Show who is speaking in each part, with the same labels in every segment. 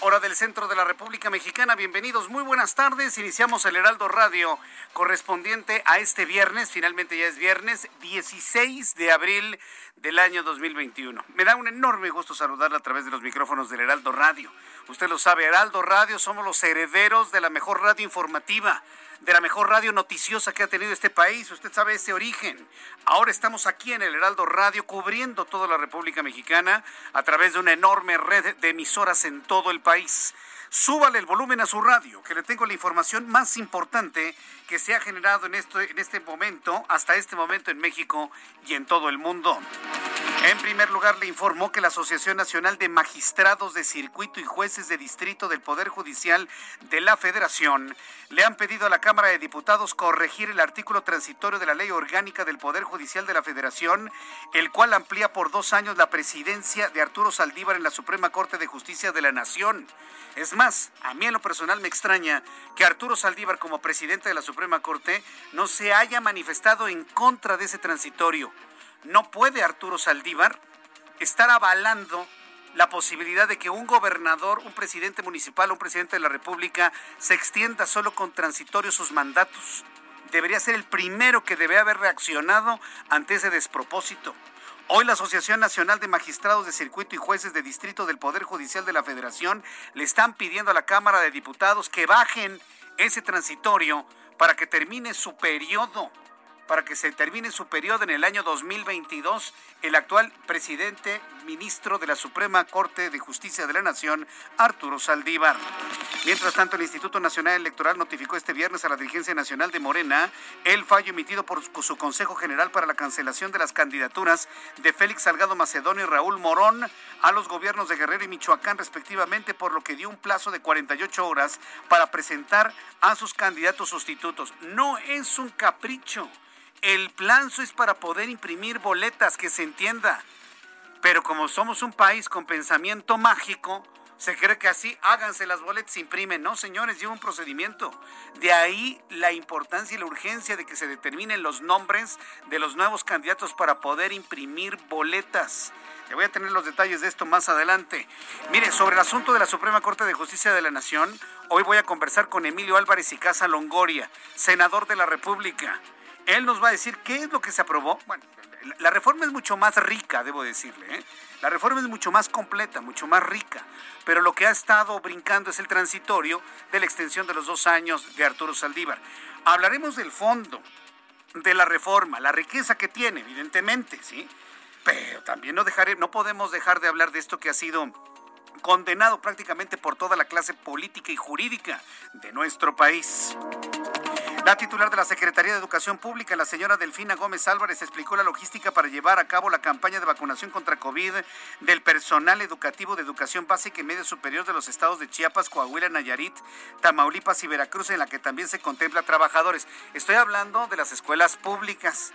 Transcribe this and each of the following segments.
Speaker 1: Hora del centro de la República Mexicana. Bienvenidos, muy buenas tardes. Iniciamos el Heraldo Radio correspondiente a este viernes, finalmente ya es viernes 16 de abril del año 2021. Me da un enorme gusto saludarla a través de los micrófonos del Heraldo Radio. Usted lo sabe, Heraldo Radio somos los herederos de la mejor radio informativa de la mejor radio noticiosa que ha tenido este país. Usted sabe ese origen. Ahora estamos aquí en el Heraldo Radio cubriendo toda la República Mexicana a través de una enorme red de emisoras en todo el país. Súbale el volumen a su radio, que le tengo la información más importante que se ha generado en, esto, en este momento, hasta este momento en México y en todo el mundo. En primer lugar, le informó que la Asociación Nacional de Magistrados de Circuito y Jueces de Distrito del Poder Judicial de la Federación le han pedido a la Cámara de Diputados corregir el artículo transitorio de la Ley Orgánica del Poder Judicial de la Federación, el cual amplía por dos años la presidencia de Arturo Saldívar en la Suprema Corte de Justicia de la Nación. Es más, a mí en lo personal me extraña que Arturo Saldívar como presidente de la Suprema Corte no se haya manifestado en contra de ese transitorio. No puede Arturo Saldívar estar avalando la posibilidad de que un gobernador, un presidente municipal, un presidente de la República se extienda solo con transitorio sus mandatos. Debería ser el primero que debe haber reaccionado ante ese despropósito. Hoy la Asociación Nacional de Magistrados de Circuito y Jueces de Distrito del Poder Judicial de la Federación le están pidiendo a la Cámara de Diputados que bajen ese transitorio para que termine su periodo para que se termine su periodo en el año 2022 el actual presidente ministro de la Suprema Corte de Justicia de la Nación, Arturo Saldívar. Mientras tanto, el Instituto Nacional Electoral notificó este viernes a la dirigencia nacional de Morena el fallo emitido por su Consejo General para la cancelación de las candidaturas de Félix Salgado Macedonio y Raúl Morón a los gobiernos de Guerrero y Michoacán respectivamente, por lo que dio un plazo de 48 horas para presentar a sus candidatos sustitutos. No es un capricho. El plazo es para poder imprimir boletas, que se entienda. Pero como somos un país con pensamiento mágico, se cree que así háganse las boletas, imprimen. No, señores, lleva un procedimiento. De ahí la importancia y la urgencia de que se determinen los nombres de los nuevos candidatos para poder imprimir boletas. Le voy a tener los detalles de esto más adelante. Mire, sobre el asunto de la Suprema Corte de Justicia de la Nación, hoy voy a conversar con Emilio Álvarez y Casa Longoria, senador de la República. Él nos va a decir qué es lo que se aprobó. Bueno, la reforma es mucho más rica, debo decirle. ¿eh? La reforma es mucho más completa, mucho más rica. Pero lo que ha estado brincando es el transitorio de la extensión de los dos años de Arturo Saldívar. Hablaremos del fondo de la reforma, la riqueza que tiene, evidentemente, ¿sí? Pero también no, no podemos dejar de hablar de esto que ha sido condenado prácticamente por toda la clase política y jurídica de nuestro país. La titular de la Secretaría de Educación Pública, la señora Delfina Gómez Álvarez, explicó la logística para llevar a cabo la campaña de vacunación contra COVID del personal educativo de educación básica y media superior de los estados de Chiapas, Coahuila, Nayarit, Tamaulipas y Veracruz, en la que también se contempla trabajadores. Estoy hablando de las escuelas públicas.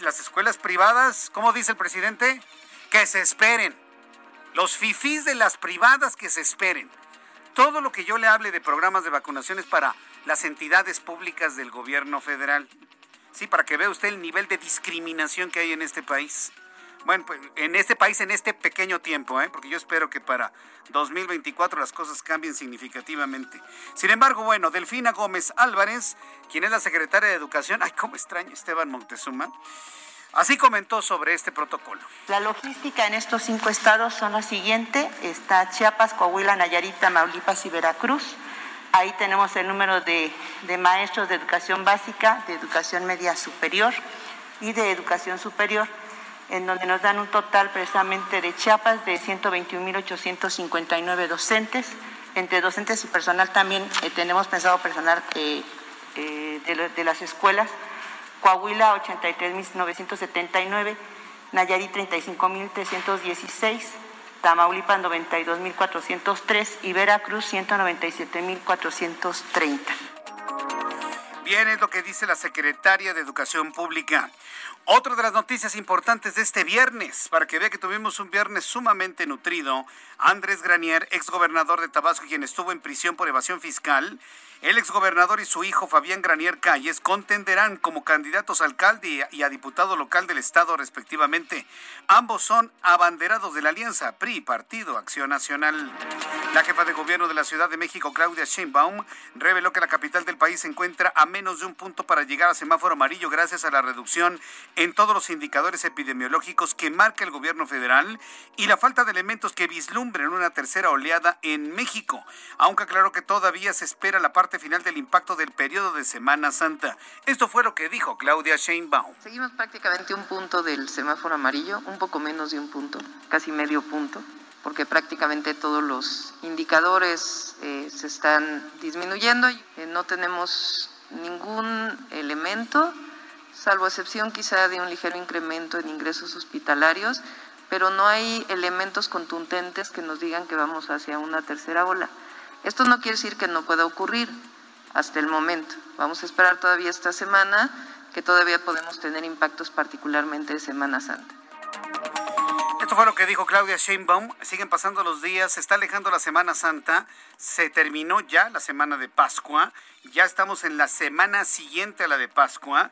Speaker 1: Las escuelas privadas, ¿cómo dice el presidente? Que se esperen. Los fifís de las privadas que se esperen. Todo lo que yo le hable de programas de vacunación es para las entidades públicas del gobierno federal. Sí, para que vea usted el nivel de discriminación que hay en este país. bueno, pues, en este país en este pequeño tiempo, ¿eh? porque yo espero que para 2024 las cosas cambien significativamente. Sin embargo, bueno, Delfina Gómez Álvarez, quien es la secretaria de Educación, ay, cómo extraño Esteban Montezuma, así comentó sobre este protocolo.
Speaker 2: La logística en estos cinco estados son la siguiente, está Chiapas, Coahuila, Nayarit, Tamaulipas y Veracruz. Ahí tenemos el número de, de maestros de educación básica, de educación media superior y de educación superior en donde nos dan un total precisamente de Chiapas de 121.859 docentes. Entre docentes y personal también eh, tenemos pensado personal eh, eh, de, de, las escuelas. Coahuila 83.979, Nayarit 35.316, Tamaulipas 92.403 y Veracruz 197.430.
Speaker 1: Bien, es lo que dice la secretaria de Educación Pública. Otra de las noticias importantes de este viernes, para que vea que tuvimos un viernes sumamente nutrido, Andrés Granier, exgobernador de Tabasco, quien estuvo en prisión por evasión fiscal, el exgobernador y su hijo Fabián Granier Calles contenderán como candidatos a alcalde y a diputado local del estado respectivamente. Ambos son abanderados de la alianza PRI, Partido Acción Nacional. La jefa de gobierno de la Ciudad de México, Claudia Sheinbaum, reveló que la capital del país se encuentra a menos de un punto para llegar a semáforo amarillo gracias a la reducción en todos los indicadores epidemiológicos que marca el gobierno federal y la falta de elementos que vislumbren una tercera oleada en México, aunque claro que todavía se espera la parte final del impacto del periodo de Semana Santa. Esto fue lo que dijo Claudia Sheinbaum.
Speaker 3: Seguimos prácticamente un punto del semáforo amarillo, un poco menos de un punto, casi medio punto, porque prácticamente todos los indicadores eh, se están disminuyendo. Eh, no tenemos ningún elemento, salvo excepción quizá de un ligero incremento en ingresos hospitalarios, pero no hay elementos contundentes que nos digan que vamos hacia una tercera ola. Esto no quiere decir que no pueda ocurrir hasta el momento. Vamos a esperar todavía esta semana, que todavía podemos tener impactos particularmente de Semana Santa.
Speaker 1: Esto fue lo que dijo Claudia Sheinbaum. Siguen pasando los días, se está alejando la Semana Santa, se terminó ya la semana de Pascua, ya estamos en la semana siguiente a la de Pascua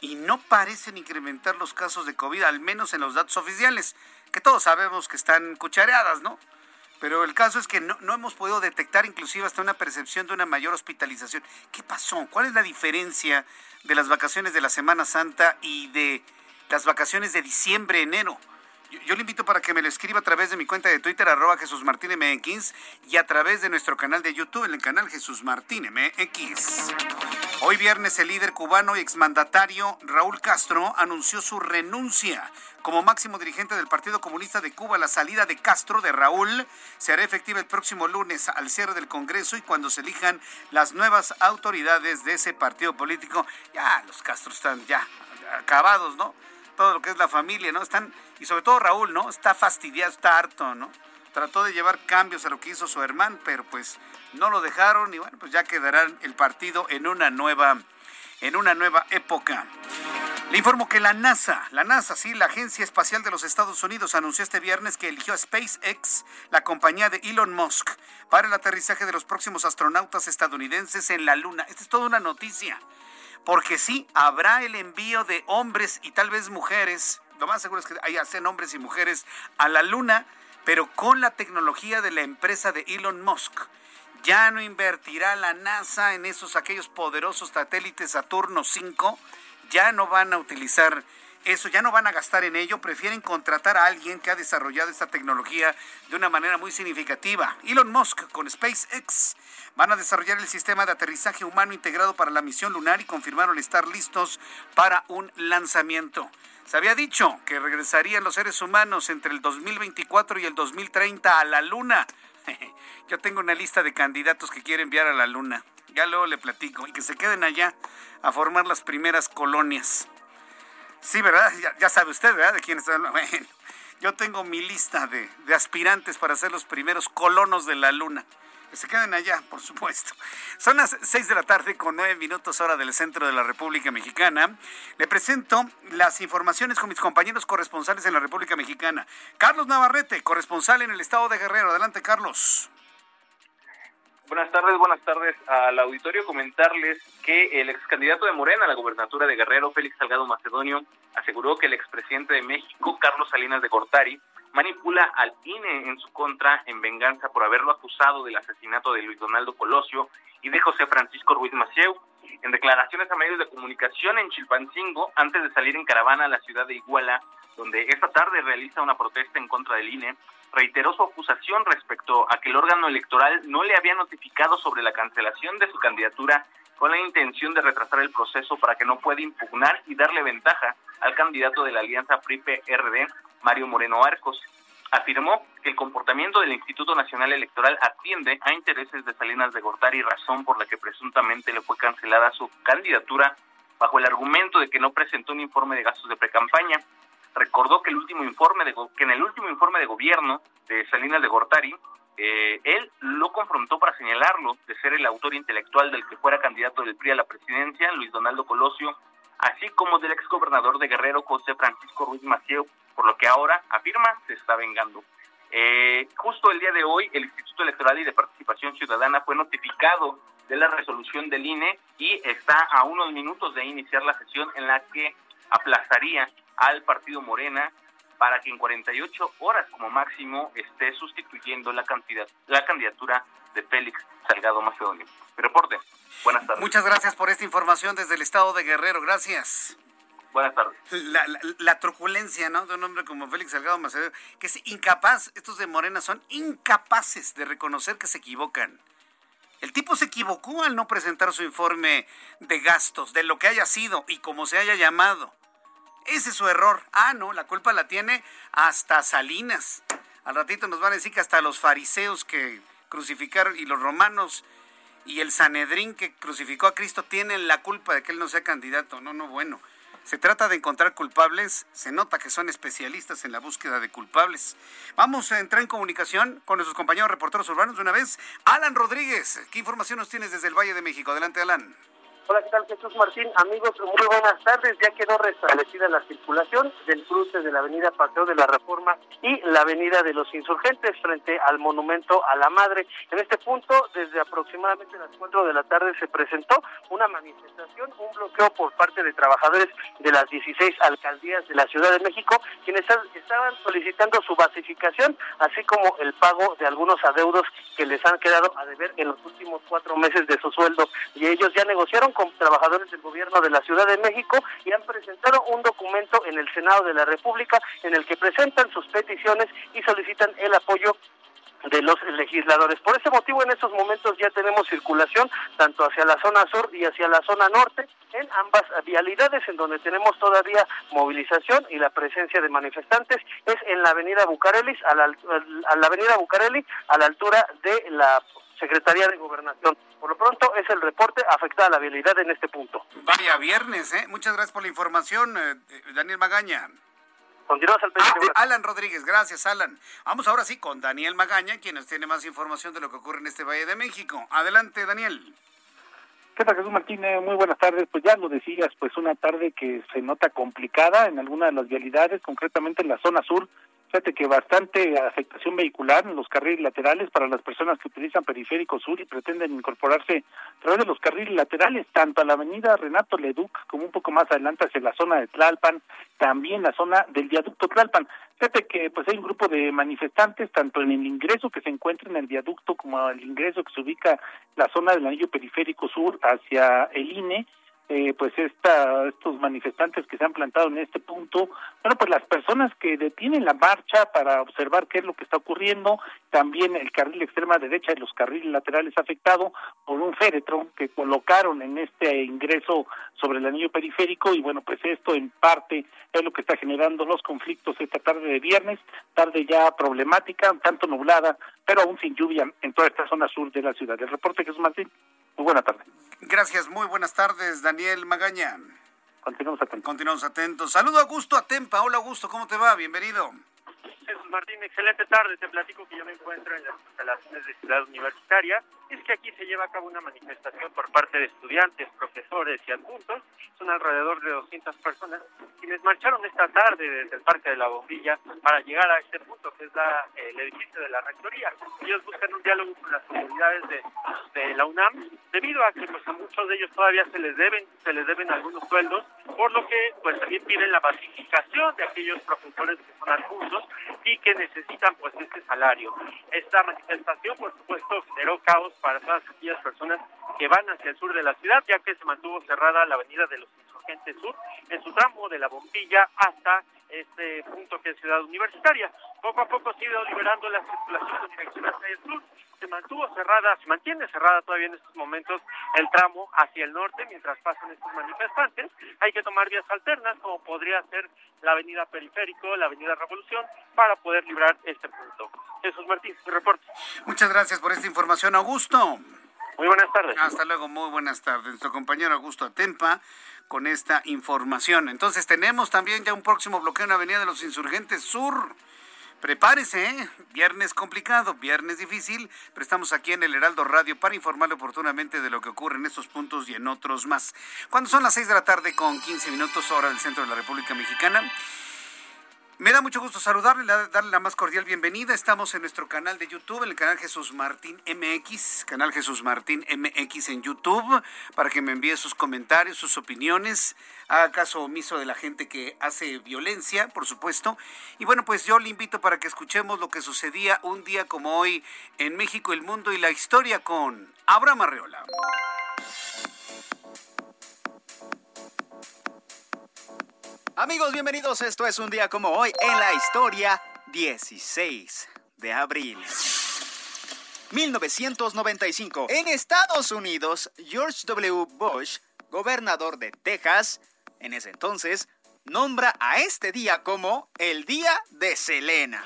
Speaker 1: y no parecen incrementar los casos de COVID, al menos en los datos oficiales, que todos sabemos que están cuchareadas, ¿no? Pero el caso es que no, hemos podido detectar inclusive hasta una percepción de una mayor hospitalización. ¿Qué pasó? ¿Cuál es la diferencia de las vacaciones de la Semana Santa y de las vacaciones de diciembre, enero? Yo, le invito para que me lo escriba a través de mi cuenta de Twitter, arroba Jesús Martín MX, y a través de nuestro canal de YouTube, en el canal Jesús Martín MX. Hoy viernes el líder cubano y exmandatario Raúl Castro anunció su renuncia como máximo dirigente del Partido Comunista de Cuba. La salida de Castro, de Raúl, se hará efectiva el próximo lunes al cierre del Congreso y cuando se elijan las nuevas autoridades de ese partido político. Ya los Castro están ya acabados, ¿no? Todo lo que es la familia, ¿no? Están, y sobre todo Raúl, ¿no? Está fastidiado, está harto, ¿no? Trató de llevar cambios a lo que hizo su hermano, pero pues no lo dejaron y bueno, pues ya quedará el partido en una nueva en una nueva época. Le informo que la NASA, la NASA, sí, la Agencia Espacial de los Estados Unidos, anunció este viernes que eligió a SpaceX, la compañía de Elon Musk, para el aterrizaje de los próximos astronautas estadounidenses en la Luna. Esta es toda una noticia, porque sí, habrá el envío de hombres y tal vez mujeres, lo más seguro es que hacen hombres y mujeres a la Luna, pero con la tecnología de la empresa de Elon Musk. Ya no invertirá la NASA en esos aquellos poderosos satélites Saturno 5, ya no van a utilizar eso, ya no van a gastar en ello, prefieren contratar a alguien que ha desarrollado esta tecnología de una manera muy significativa. Elon Musk con SpaceX van a desarrollar el sistema de aterrizaje humano integrado para la misión lunar y confirmaron estar listos para un lanzamiento. Se había dicho que regresarían los seres humanos entre el 2024 y el 2030 a la Luna. Yo tengo una lista de candidatos que quiero enviar a la Luna. Ya luego le platico. Y que se queden allá a formar las primeras colonias. Sí, ¿verdad? Ya, sabe usted, ¿verdad? De quién está yo tengo mi lista de, de aspirantes para ser los primeros colonos de la Luna se queden allá, por supuesto. Son las 6 de la tarde con 9 minutos hora del centro de la República Mexicana. Le presento las informaciones con mis compañeros corresponsales en la República Mexicana. Carlos Navarrete, corresponsal en el estado de Guerrero. Adelante, Carlos.
Speaker 4: Buenas tardes, buenas tardes al auditorio. Comentarles que el ex candidato de Morena a la gobernatura de Guerrero, Félix Salgado Macedonio, aseguró que el expresidente de México, Carlos Salinas de Gortari, manipula al INE en su contra en venganza por haberlo acusado del asesinato de Luis Donaldo Colosio y de José Francisco Ruiz Macieu. En declaraciones a medios de comunicación en Chilpancingo, antes de salir en caravana a la ciudad de Iguala, donde esta tarde realiza una protesta en contra del INE, reiteró su acusación respecto a que el órgano electoral no le había notificado sobre la cancelación de su candidatura con la intención de retrasar el proceso para que no pueda impugnar y darle ventaja al candidato de la alianza PRI-PRD, Mario Moreno Arcos. Afirmó que el comportamiento del Instituto Nacional Electoral atiende a intereses de Salinas de Gortari, razón por la que presuntamente le fue cancelada su candidatura bajo el argumento de que no presentó un informe de gastos de precampaña recordó que el último informe de que en el último informe de gobierno de Salinas de Gortari eh, él lo confrontó para señalarlo de ser el autor intelectual del que fuera candidato del PRI a la presidencia, Luis Donaldo Colosio, así como del exgobernador de Guerrero, José Francisco Ruiz Macieu, por lo que ahora, afirma, se está vengando. Eh, justo el día de hoy, el Instituto Electoral y de Participación Ciudadana fue notificado de la resolución del INE y está a unos minutos de iniciar la sesión en la que aplazaría al partido Morena para que en 48 horas como máximo esté sustituyendo la cantidad la candidatura de Félix Salgado Macedonio. Mi reporte. Buenas tardes.
Speaker 1: Muchas gracias por esta información desde el estado de Guerrero. Gracias.
Speaker 4: Buenas tardes.
Speaker 1: La, la, truculencia, ¿no? De un hombre como Félix Salgado Macedonio, que es incapaz, estos de Morena son incapaces de reconocer que se equivocan. El tipo se equivocó al no presentar su informe de gastos, de lo que haya sido y como se haya llamado. Ese es su error. Ah, no, la culpa la tiene hasta Salinas. Al ratito nos van a decir que hasta los fariseos que crucificaron y los romanos y el Sanedrín que crucificó a Cristo tienen la culpa de que él no sea candidato. No, no, bueno. Se trata de encontrar culpables, se nota que son especialistas en la búsqueda de culpables. Vamos a entrar en comunicación con nuestros compañeros reporteros urbanos de una vez. Alan Rodríguez, ¿qué información nos tienes desde el Valle de México? Adelante, Alan.
Speaker 5: Hola, ¿qué tal Jesús Martín? Amigos, muy buenas tardes. Ya quedó restablecida la circulación del cruce de la avenida Paseo de la Reforma y la avenida de los Insurgentes frente al monumento a la Madre. En este punto, desde aproximadamente las 4 de la tarde se presentó una manifestación, un bloqueo por parte de trabajadores de las 16 alcaldías de la Ciudad de México, quienes estaban solicitando su basificación, así como el pago de algunos adeudos que les han quedado a deber en los últimos cuatro meses de su sueldo. Y ellos ya negociaron con trabajadores del gobierno de la Ciudad de México y han presentado un documento en el Senado de la República en el que presentan sus peticiones y solicitan el apoyo de los legisladores. Por ese motivo, en estos momentos ya tenemos circulación tanto hacia la zona sur y hacia la zona norte en ambas vialidades, en donde tenemos todavía movilización y la presencia de manifestantes es en la avenida Bucarelis, a la, a la avenida Bucareli, a la altura de la Secretaría de Gobernación. Por lo pronto es el reporte afecta a la vialidad en este punto.
Speaker 1: Vaya viernes, ¿eh? Muchas gracias por la información, eh, Daniel Magaña.
Speaker 5: Continuamos al
Speaker 1: pendiente. Ah, Alan Rodríguez, gracias Alan. Vamos ahora sí con Daniel Magaña, quien nos tiene más información de lo que ocurre en este Valle de México. Adelante, Daniel.
Speaker 6: ¿Qué tal, Jesús Martínez? Muy buenas tardes. Pues ya lo decías, pues una tarde que se nota complicada en alguna de las vialidades, concretamente en la zona sur, Fíjate que bastante afectación vehicular en los carriles laterales para las personas que utilizan periférico sur y pretenden incorporarse a través de los carriles laterales, tanto a la avenida Renato Leduc como un poco más adelante hacia la zona de Tlalpan, también la zona del viaducto Tlalpan. Fíjate que pues hay un grupo de manifestantes, tanto en el ingreso que se encuentra en el viaducto como el ingreso que se ubica en la zona del anillo periférico sur hacia el INE, eh, pues esta, estos manifestantes que se han plantado en este punto, bueno, pues las personas que detienen la marcha para observar qué es lo que está ocurriendo, también el carril extrema derecha y los carriles laterales afectados por un féretro que colocaron en este ingreso sobre el anillo periférico y bueno, pues esto en parte es lo que está generando los conflictos esta tarde de viernes, tarde ya problemática, tanto nublada, pero aún sin lluvia en toda esta zona sur de la ciudad. El reporte Jesús Martín, muy buena tarde.
Speaker 1: Gracias, muy buenas tardes, Daniel Magaña.
Speaker 6: Continuamos atentos.
Speaker 1: Continuamos atentos. Saludo a Augusto Atempa. Hola Augusto, ¿cómo te va? Bienvenido.
Speaker 7: Jesús Martín, excelente tarde. Te platico que yo me encuentro en las instalaciones de Ciudad Universitaria. Es que aquí se lleva a cabo una manifestación por parte de estudiantes, profesores y adultos. Son alrededor de 200 personas quienes marcharon esta tarde desde el Parque de la Bombilla para llegar a este punto que es el edificio de la Rectoría. Ellos buscan un diálogo con las autoridades de, la UNAM debido a que pues a muchos de ellos todavía se les deben se les deben algunos sueldos, por lo que pues también piden la basificación de aquellos profesores que son adultos y que necesitan pues este salario. Esta manifestación por supuesto generó caos para todas aquellas personas que van hacia el sur de la ciudad, ya que se mantuvo cerrada la avenida de los Insurgentes Sur en su tramo de la Bombilla hasta este punto que es Ciudad Universitaria. Poco a poco se ha ido liberando la circulación en dirección hacia el sur. Se mantuvo cerrada, se mantiene cerrada todavía en estos momentos el tramo hacia el norte mientras pasan estos manifestantes. Hay que tomar vías alternas, como podría ser la avenida Periférico, la avenida Revolución, para poder librar este punto. Jesús Martín, mi reporte.
Speaker 1: Muchas gracias por esta información, Augusto.
Speaker 7: Muy buenas tardes.
Speaker 1: Hasta luego, muy buenas tardes. Nuestro compañero Augusto Atempa con esta información. Entonces tenemos también ya un próximo bloqueo en la Avenida de los Insurgentes Sur. Prepárese, ¿eh? viernes complicado, viernes difícil, pero estamos aquí en el Heraldo Radio para informarle oportunamente de lo que ocurre en estos puntos y en otros más. Cuando son las 6 de la tarde con 15 minutos hora del centro de la República Mexicana, me da mucho gusto saludarle, darle la más cordial bienvenida. Estamos en nuestro canal de YouTube, en el canal Jesús Martín MX, canal Jesús Martín MX en YouTube, para que me envíe sus comentarios, sus opiniones, haga caso omiso de la gente que hace violencia, por supuesto. Y bueno, pues yo le invito para que escuchemos lo que sucedía un día como hoy en México, el mundo y la historia con Abraham Arreola.
Speaker 8: Amigos, bienvenidos. Esto es un día como hoy en la historia 16 de abril. 1995. En Estados Unidos, George W. Bush, gobernador de Texas, en ese entonces, nombra a este día como el Día de Selena.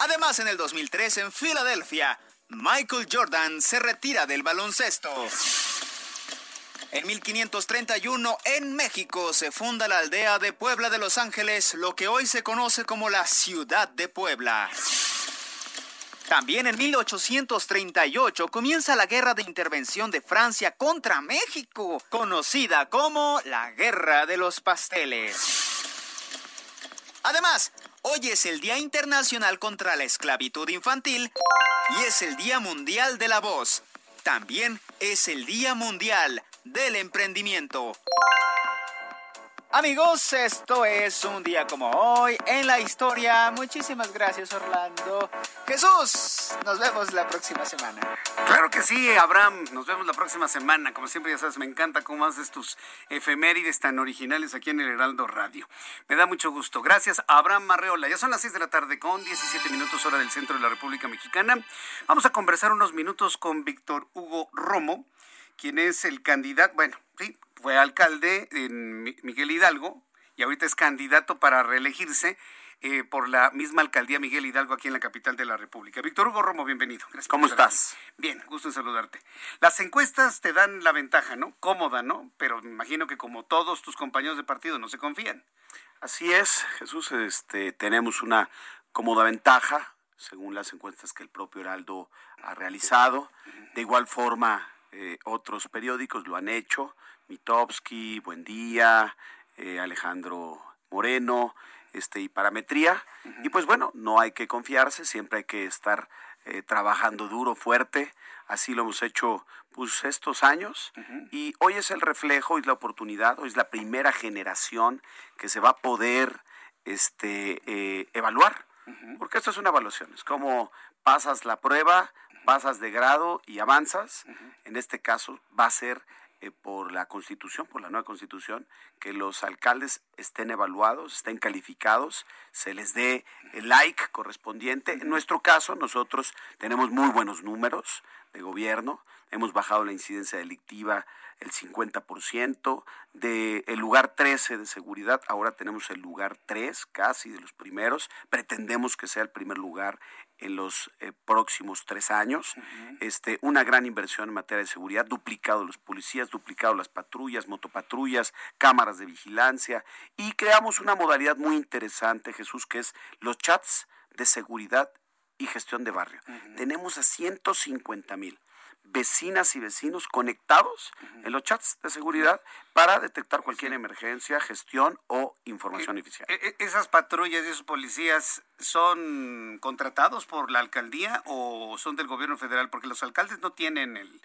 Speaker 8: Además, en el 2003, en Filadelfia, Michael Jordan se retira del baloncesto. En 1531, en México, se funda la aldea de Puebla de Los Ángeles, lo que hoy se conoce como la ciudad de Puebla. También en 1838 comienza la guerra de intervención de Francia contra México, conocida como la Guerra de los Pasteles. Además, hoy es el Día Internacional contra la Esclavitud Infantil y es el Día Mundial de la Voz. También es el Día Mundial del emprendimiento. Amigos, esto es un día como hoy en la historia. Muchísimas gracias Orlando. Jesús, nos vemos la próxima semana.
Speaker 1: Claro que sí, Abraham, nos vemos la próxima semana. Como siempre ya sabes, me encanta cómo haces tus efemérides tan originales aquí en el Heraldo Radio. Me da mucho gusto. Gracias, Abraham Marreola. Ya son las 6 de la tarde con 17 minutos hora del centro de la República Mexicana. Vamos a conversar unos minutos con Víctor Hugo Romo quien es el candidato, bueno, sí, fue alcalde en Miguel Hidalgo y ahorita es candidato para reelegirse eh, por la misma alcaldía Miguel Hidalgo aquí en la capital de la República. Víctor Hugo Romo, bienvenido.
Speaker 9: ¿Cómo estás?
Speaker 1: Bien, gusto en saludarte. Las encuestas te dan la ventaja, ¿no? Cómoda, ¿no? Pero me imagino que como todos tus compañeros de partido no se confían.
Speaker 9: Así es, Jesús, este, tenemos una cómoda ventaja, según las encuestas que el propio Heraldo ha realizado. De igual forma, eh, otros periódicos lo han hecho, Mitowski, Buen Día, eh, Alejandro Moreno, este, y Parametría. Y pues bueno, no hay que confiarse, siempre hay que estar eh, trabajando duro, fuerte. Así lo hemos hecho pues estos años. Y hoy es el reflejo, y la oportunidad, hoy es la primera generación que se va a poder este, evaluar. Porque esto es una evaluación, es como pasas la prueba, pasas de grado y avanzas. En este caso va a ser eh, por la constitución, por la nueva constitución, que los alcaldes estén evaluados, estén calificados, se les dé el like correspondiente. En nuestro caso, nosotros tenemos muy buenos números de gobierno. Hemos bajado la incidencia delictiva el 50%. De el lugar 13 de seguridad, ahora tenemos el lugar 3, casi de los primeros. Pretendemos que sea el primer lugar en los eh, próximos tres años. este, una gran inversión en materia de seguridad, duplicado los policías, duplicado las patrullas, motopatrullas, cámaras de vigilancia y creamos una modalidad muy interesante, Jesús, que es los chats de seguridad y gestión de barrio. Tenemos a 150 mil vecinas y vecinos conectados en los chats de seguridad para detectar cualquier emergencia, gestión o información oficial.
Speaker 1: E, e, ¿Esas patrullas y esos policías son contratados por la alcaldía o son del gobierno federal? Porque los alcaldes no tienen el,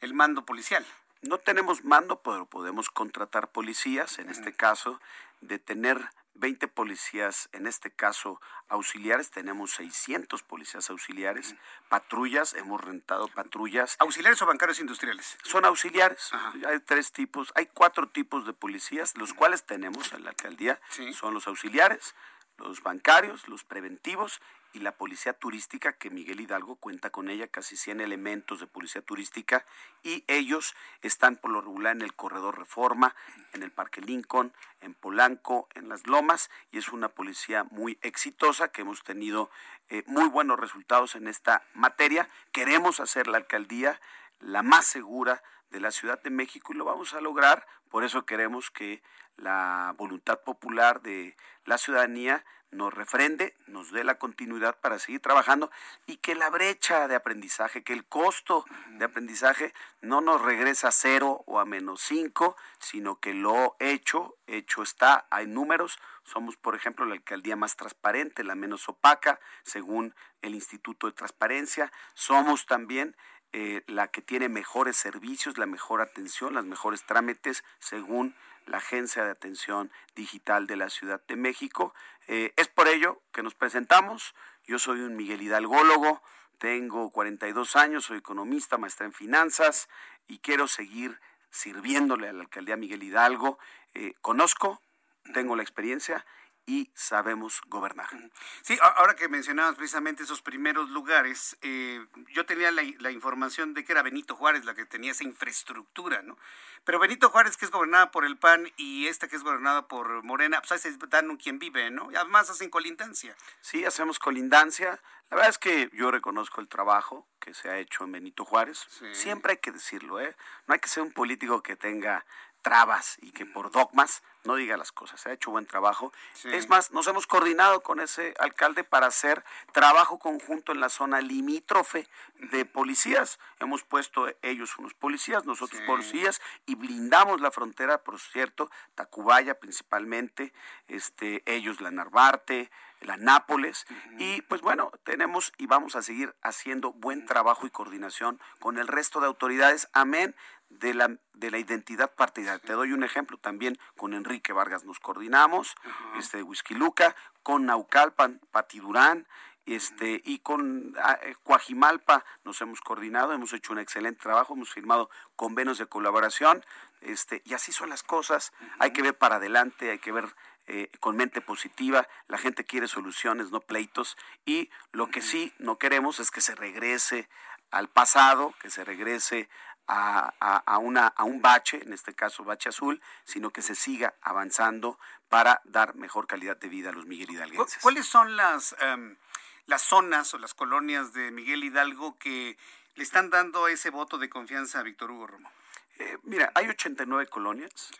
Speaker 1: el mando policial.
Speaker 9: No tenemos mando, pero podemos contratar policías, en este caso, de tener 20 policías, en este caso auxiliares, tenemos 600 policías auxiliares, patrullas, hemos rentado patrullas.
Speaker 1: ¿Auxiliares o bancarios industriales?
Speaker 9: Son auxiliares, hay tres tipos, hay cuatro tipos de policías, los cuales tenemos en la alcaldía, son los auxiliares, los bancarios, los preventivos y la policía turística, que Miguel Hidalgo cuenta con ella, casi 100 elementos de policía turística, y ellos están por lo regular en el corredor Reforma, en el Parque Lincoln, en Polanco, en Las Lomas, y es una policía muy exitosa, que hemos tenido eh, muy buenos resultados en esta materia. Queremos hacer la alcaldía la más segura de la Ciudad de México y lo vamos a lograr, por eso queremos que la voluntad popular de la ciudadanía nos refrende, nos dé la continuidad para seguir trabajando y que la brecha de aprendizaje, que el costo de aprendizaje no nos regresa a cero o a menos cinco, sino que lo hecho, hecho está, hay números, somos por ejemplo la alcaldía más transparente, la menos opaca, según el Instituto de Transparencia, somos también eh, la que tiene mejores servicios, la mejor atención, las mejores trámites, según la Agencia de Atención Digital de la Ciudad de México. Eh, es por ello que nos presentamos. Yo soy un Miguel Hidalgólogo, tengo 42 años, soy economista, maestra en finanzas y quiero seguir sirviéndole a la alcaldía Miguel Hidalgo. Eh, conozco, tengo la experiencia y sabemos gobernar.
Speaker 1: Sí, ahora que mencionabas precisamente esos primeros lugares, eh, yo tenía la, la, información de que era Benito Juárez la que tenía esa infraestructura, ¿no? Pero Benito Juárez, que es gobernada por el PAN, y esta que es gobernada por Morena, pues ahí se dan quien vive, ¿no? Y además hacen colindancia.
Speaker 9: Sí, hacemos colindancia. La verdad es que yo reconozco el trabajo que se ha hecho en Benito Juárez. Siempre hay que decirlo, ¿eh? No hay que ser un político que tenga trabas y que por dogmas no diga las cosas. Se ha hecho buen trabajo. Es más, nos hemos coordinado con ese alcalde para hacer trabajo conjunto en la zona limítrofe de policías. Hemos puesto ellos unos policías, nosotros policías, y blindamos la frontera, por cierto, Tacubaya principalmente, este, ellos la Narvarte, la Nápoles, y pues bueno, tenemos y vamos a seguir haciendo buen trabajo y coordinación con el resto de autoridades. Amén de la, de la identidad partidaria. Te doy un ejemplo también con Enrique Vargas nos coordinamos, este de Whisky Luca, con Naucalpan, Pati Durán, este, y con ah, eh, Coajimalpa nos hemos coordinado, hemos hecho un excelente trabajo, hemos firmado convenios de colaboración, este, y así son las cosas, hay que ver para adelante, hay que ver eh, con mente positiva, la gente quiere soluciones, no pleitos, y lo que sí no queremos es que se regrese al pasado, que se regrese a, una, a un bache, en este caso bache azul, sino que se siga avanzando para dar mejor calidad de vida a los Miguel Hidalguenses.
Speaker 1: ¿Cuáles son las, em, las zonas o las colonias de Miguel Hidalgo que le están dando ese voto de confianza a Víctor Hugo Romo?
Speaker 9: Eh, mira, hay 89 colonias.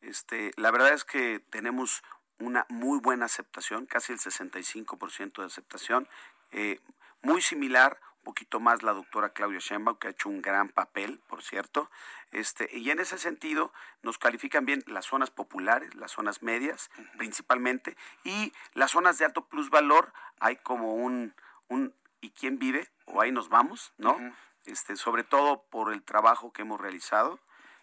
Speaker 9: Este, la verdad es que tenemos una muy buena aceptación, casi el 65% de aceptación, eh, muy similar poquito más la doctora Claudia Sheinbaum, que ha hecho un gran papel, por cierto. Este, y en ese sentido nos califican bien las zonas populares, las zonas medias, principalmente, y las zonas de alto plusvalor, hay como un, un ¿y quién vive? O ahí nos vamos, ¿no? este, sobre todo por el trabajo que hemos realizado.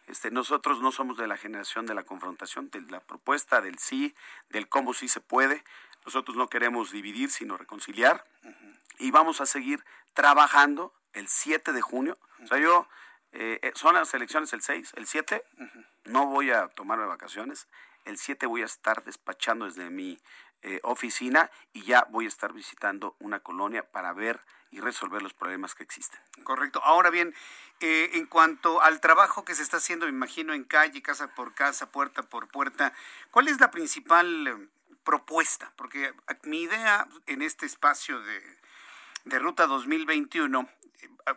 Speaker 9: Este, nosotros no somos de la generación de la confrontación, de la propuesta, del sí, del cómo sí se puede. Nosotros no queremos dividir, sino reconciliar. Y vamos a seguir trabajando el 7 de junio. O sea, yo, eh, eh, son las elecciones el 6, el 7, no voy a tomarme vacaciones. el 7 voy a estar despachando desde mi eh, oficina y ya voy a estar visitando una colonia para ver y resolver los problemas que existen.
Speaker 1: Correcto. Ahora bien, eh, en cuanto al trabajo que se está haciendo, me imagino, en calle, casa por casa, puerta por puerta, ¿cuál es la principal eh, propuesta? Porque mi idea en este espacio de, de Ruta 2021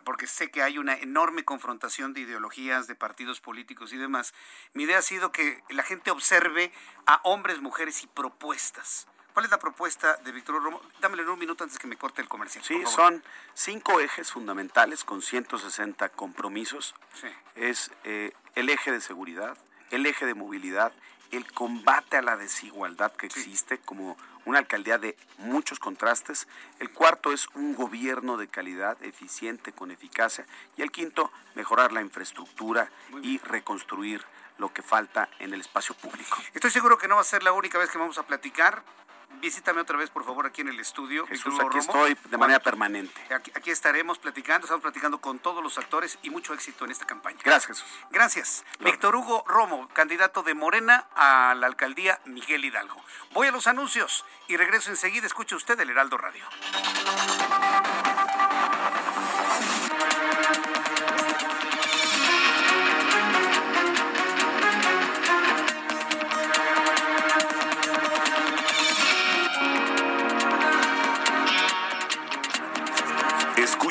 Speaker 1: porque sé que hay una enorme confrontación de ideologías, de partidos políticos y demás, mi idea ha sido que la gente observe a hombres, mujeres y propuestas. ¿Cuál es la propuesta de Víctor Romo? Dámelo en un minuto antes que me corte el comercial.
Speaker 9: Sí, son cinco ejes fundamentales con 160 compromisos. Es eh, el eje de seguridad, el eje de movilidad, el combate a la desigualdad que existe como una alcaldía de muchos contrastes. El cuarto es un gobierno de calidad, eficiente, con eficacia. Y el quinto, mejorar la infraestructura y reconstruir lo que falta en el espacio público.
Speaker 1: Estoy seguro que no va a ser la única vez que vamos a platicar visítame otra vez, por favor, aquí en el estudio.
Speaker 9: Jesús, aquí estoy de manera permanente.
Speaker 1: Aquí, estaremos platicando, estamos platicando con todos los actores y mucho éxito en esta campaña.
Speaker 9: Gracias, Jesús.
Speaker 1: Gracias. Víctor Hugo Romo, candidato de Morena a la alcaldía Miguel Hidalgo. Voy a los anuncios y regreso enseguida. Escuche usted el Heraldo Radio.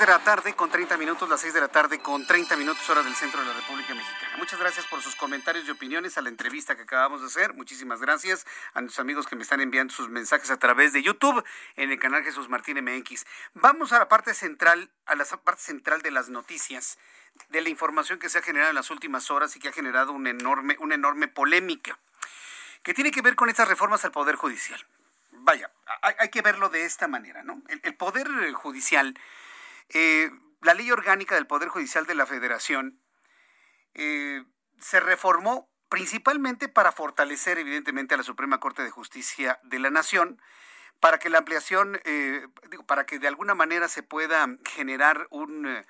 Speaker 1: De la tarde con 30 minutos, las 6 de la tarde con 30 minutos hora del centro de la República Mexicana. Muchas gracias por sus comentarios y opiniones a la entrevista que acabamos de hacer. Muchísimas gracias a nuestros amigos que me están enviando sus mensajes a través de YouTube en el canal Jesús Martín MX. Vamos a la parte central, a la parte central de las noticias, de la información que se ha generado en las últimas horas y que ha generado una enorme, una enorme polémica que tiene que ver con estas reformas al Poder Judicial. Vaya, hay, que verlo de esta manera, ¿no? el Poder Judicial eh, la ley orgánica del Poder Judicial de la Federación eh, se reformó principalmente para fortalecer evidentemente a la Suprema Corte de Justicia de la Nación, para que la ampliación, eh, para que de alguna manera se pueda generar un,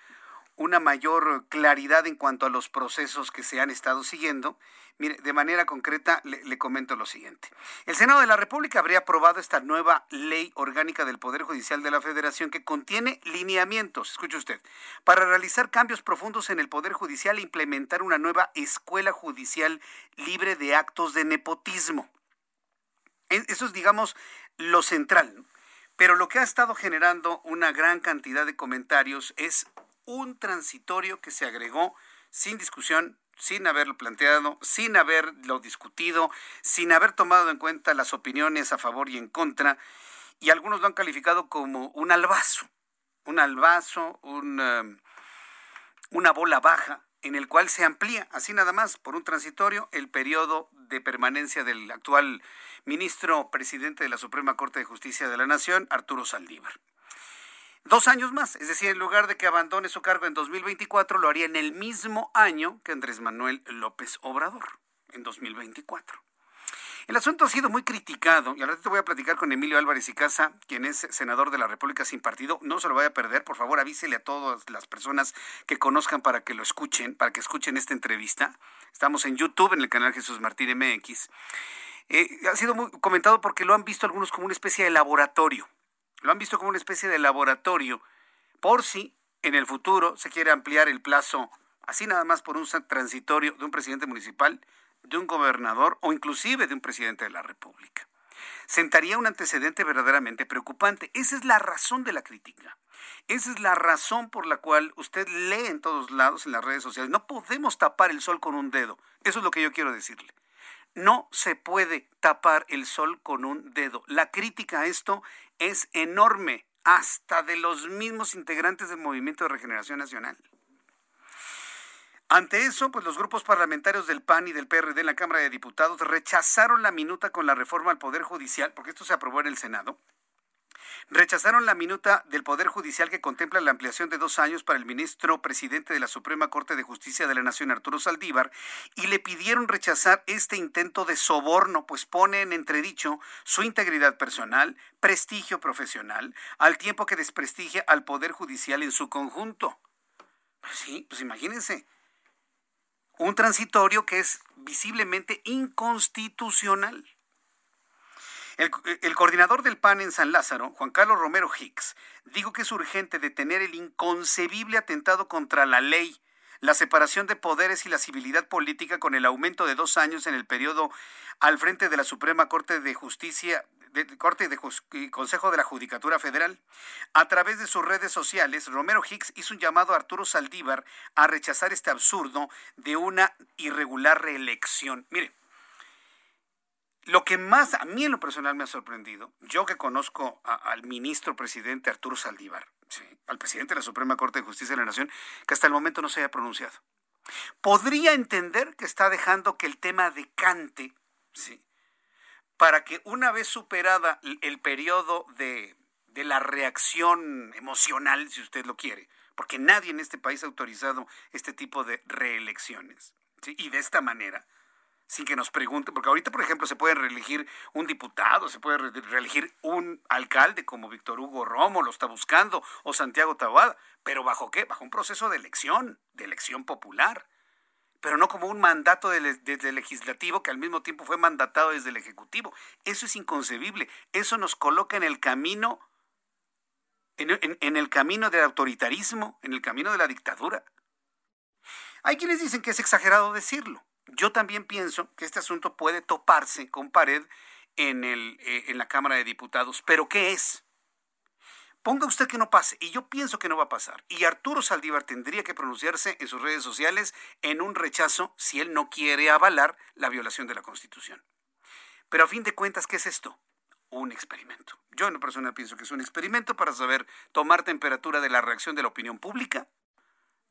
Speaker 1: una mayor claridad en cuanto a los procesos que se han estado siguiendo Mire, de manera concreta le, comento lo siguiente. El Senado de la República habría aprobado esta nueva ley orgánica del Poder Judicial de la Federación que contiene lineamientos, escuche usted, para realizar cambios profundos en el Poder Judicial e implementar una nueva escuela judicial libre de actos de nepotismo. E, eso es, digamos, lo central. Pero lo que ha estado generando una gran cantidad de comentarios es un transitorio que se agregó sin discusión sin haberlo planteado, sin haberlo discutido, sin haber tomado en cuenta las opiniones a favor y en contra, y algunos lo han calificado como un albazo, un albazo, um, una bola baja en el cual se amplía, así nada más, por un transitorio, el periodo de permanencia del actual ministro presidente de la Suprema Corte de Justicia de la Nación, Arturo Saldívar dos años más. Es decir, en lugar de que abandone su cargo en 2024, lo haría en el mismo año que Andrés Manuel López Obrador, en 2024. El asunto ha sido muy criticado y ahora te voy a platicar con Emilio Álvarez y Casa, quien es senador de la República sin partido. No se lo vaya a perder, por favor avísele a todas las personas que conozcan para que lo escuchen, para que escuchen esta entrevista. Estamos en YouTube, en el canal Jesús Martín MX. Eh, ha sido muy comentado porque lo han visto algunos como una especie de laboratorio lo han visto como una especie de laboratorio por si en el futuro se quiere ampliar el plazo, así nada más por un transitorio de un presidente municipal, de un gobernador o inclusive de un presidente de la República. Sentaría un antecedente verdaderamente preocupante. Esa es la razón de la crítica. Esa es la razón por la cual usted lee en todos lados, en las redes sociales. No podemos tapar el sol con un dedo. Eso es lo que yo quiero decirle. No se puede tapar el sol con un dedo. La crítica a esto es enorme, hasta de los mismos integrantes del Movimiento de Regeneración Nacional. Ante eso, pues los grupos parlamentarios del PAN y del PRD en la Cámara de Diputados rechazaron la minuta con la reforma al Poder Judicial, porque esto se aprobó en el Senado, rechazaron la minuta del Poder Judicial que contempla la ampliación de dos años para el ministro presidente de la Suprema Corte de Justicia de la Nación, Arturo Saldívar, y le pidieron rechazar este intento de soborno, pues pone en entredicho su integridad personal, prestigio profesional, al tiempo que desprestigia al Poder Judicial en su conjunto. Pues sí, pues imagínense. Un transitorio que es visiblemente inconstitucional. El, coordinador del PAN en San Lázaro, Juan Carlos Romero Hicks, dijo que es urgente detener el inconcebible atentado contra la ley, la separación de poderes y la civilidad política con el aumento de dos años en el periodo al frente de la Suprema Corte de Justicia, de, Corte de Consejo de la Judicatura Federal. A través de sus redes sociales, Romero Hicks hizo un llamado a Arturo Saldívar a rechazar este absurdo de una irregular reelección. Mire, lo que más a mí en lo personal me ha sorprendido, yo que conozco al ministro presidente Arturo Saldívar, al presidente de la Suprema Corte de Justicia de la Nación, que hasta el momento no se haya pronunciado. Podría entender que está dejando que el tema decante, ¿sí? para que una vez superada el periodo de, de la reacción emocional, si usted lo quiere, porque nadie en este país ha autorizado este tipo de reelecciones, y de esta manera, sin que nos pregunten, porque ahorita, por ejemplo, se puede reelegir un diputado, se puede reelegir un alcalde como Víctor Hugo Romo, lo está buscando, o Santiago Taboada, pero ¿bajo qué? Bajo un proceso de elección, de elección popular, pero no como un mandato desde el legislativo que al mismo tiempo fue mandatado desde el ejecutivo. Eso es inconcebible, eso nos coloca en el camino, en el camino del autoritarismo, en el camino de la dictadura. Hay quienes dicen que es exagerado decirlo yo también pienso que este asunto puede toparse con pared en, el, eh, en la Cámara de Diputados. ¿Pero qué es? Ponga usted que no pase, y yo pienso que no va a pasar. Y Arturo Saldívar tendría que pronunciarse en sus redes sociales en un rechazo si él no quiere avalar la violación de la Constitución. Pero a fin de cuentas, ¿qué es esto? Un experimento. Yo en lo personal pienso que es un experimento para saber tomar temperatura de la reacción de la opinión pública,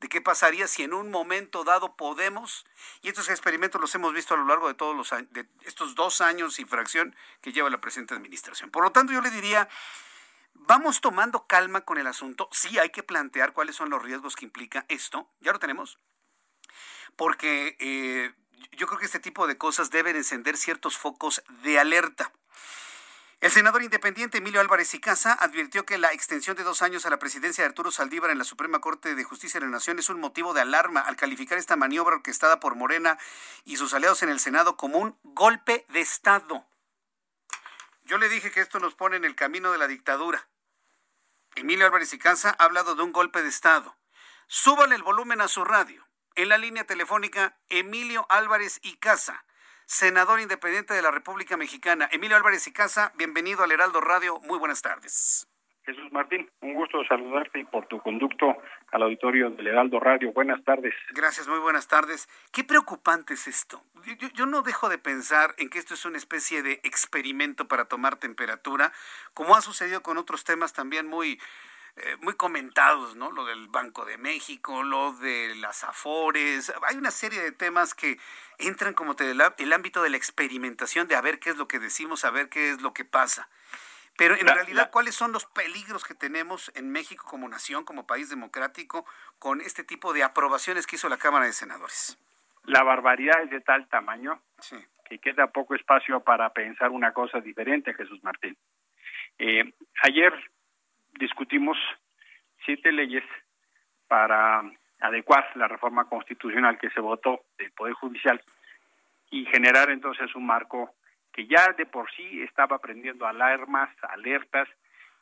Speaker 1: de qué pasaría si en un momento dado podemos, y estos experimentos los hemos visto a lo largo de todos los de estos dos años y fracción que lleva la presente administración. Por lo tanto, yo le diría, vamos tomando calma con el asunto. Sí hay que plantear cuáles son los riesgos que implica esto. Ya lo tenemos. Porque eh, yo creo que este tipo de cosas deben encender ciertos focos de alerta. El senador independiente Emilio Álvarez y Casa advirtió que la extensión de dos años a la presidencia de Arturo Saldívar en la Suprema Corte de Justicia de la Nación es un motivo de alarma al calificar esta maniobra orquestada por Morena y sus aliados en el Senado como un golpe de Estado. Yo le dije que esto nos pone en el camino de la dictadura. Emilio Álvarez y Casa ha hablado de un golpe de Estado. Súbale el volumen a su radio. En la línea telefónica, Emilio Álvarez y Casa senador independiente de la República Mexicana. Emilio Álvarez y Casa, bienvenido al Heraldo Radio. Muy buenas tardes.
Speaker 6: Jesús Martín, un gusto saludarte y por tu conducto al auditorio del Heraldo Radio. Buenas tardes.
Speaker 1: Gracias, muy buenas tardes. Qué preocupante es esto. Yo, yo, no dejo de pensar en que esto es una especie de experimento para tomar temperatura, como ha sucedido con otros temas también muy eh, muy comentados, ¿no? Lo del Banco de México, lo de las Afores. Hay una serie de temas que entran como el ámbito de la experimentación, de a ver qué es lo que decimos, a ver qué es lo que pasa. Pero en realidad, ¿cuáles son los peligros que tenemos en México como nación, como país democrático, con este tipo de aprobaciones que hizo la Cámara de Senadores?
Speaker 6: La barbaridad es de tal tamaño que queda poco espacio para pensar una cosa diferente, Jesús Martín. Eh, ayer discutimos siete leyes para adecuar la reforma constitucional que se votó del Poder Judicial y generar entonces un marco que ya de por sí estaba prendiendo alarmas, alertas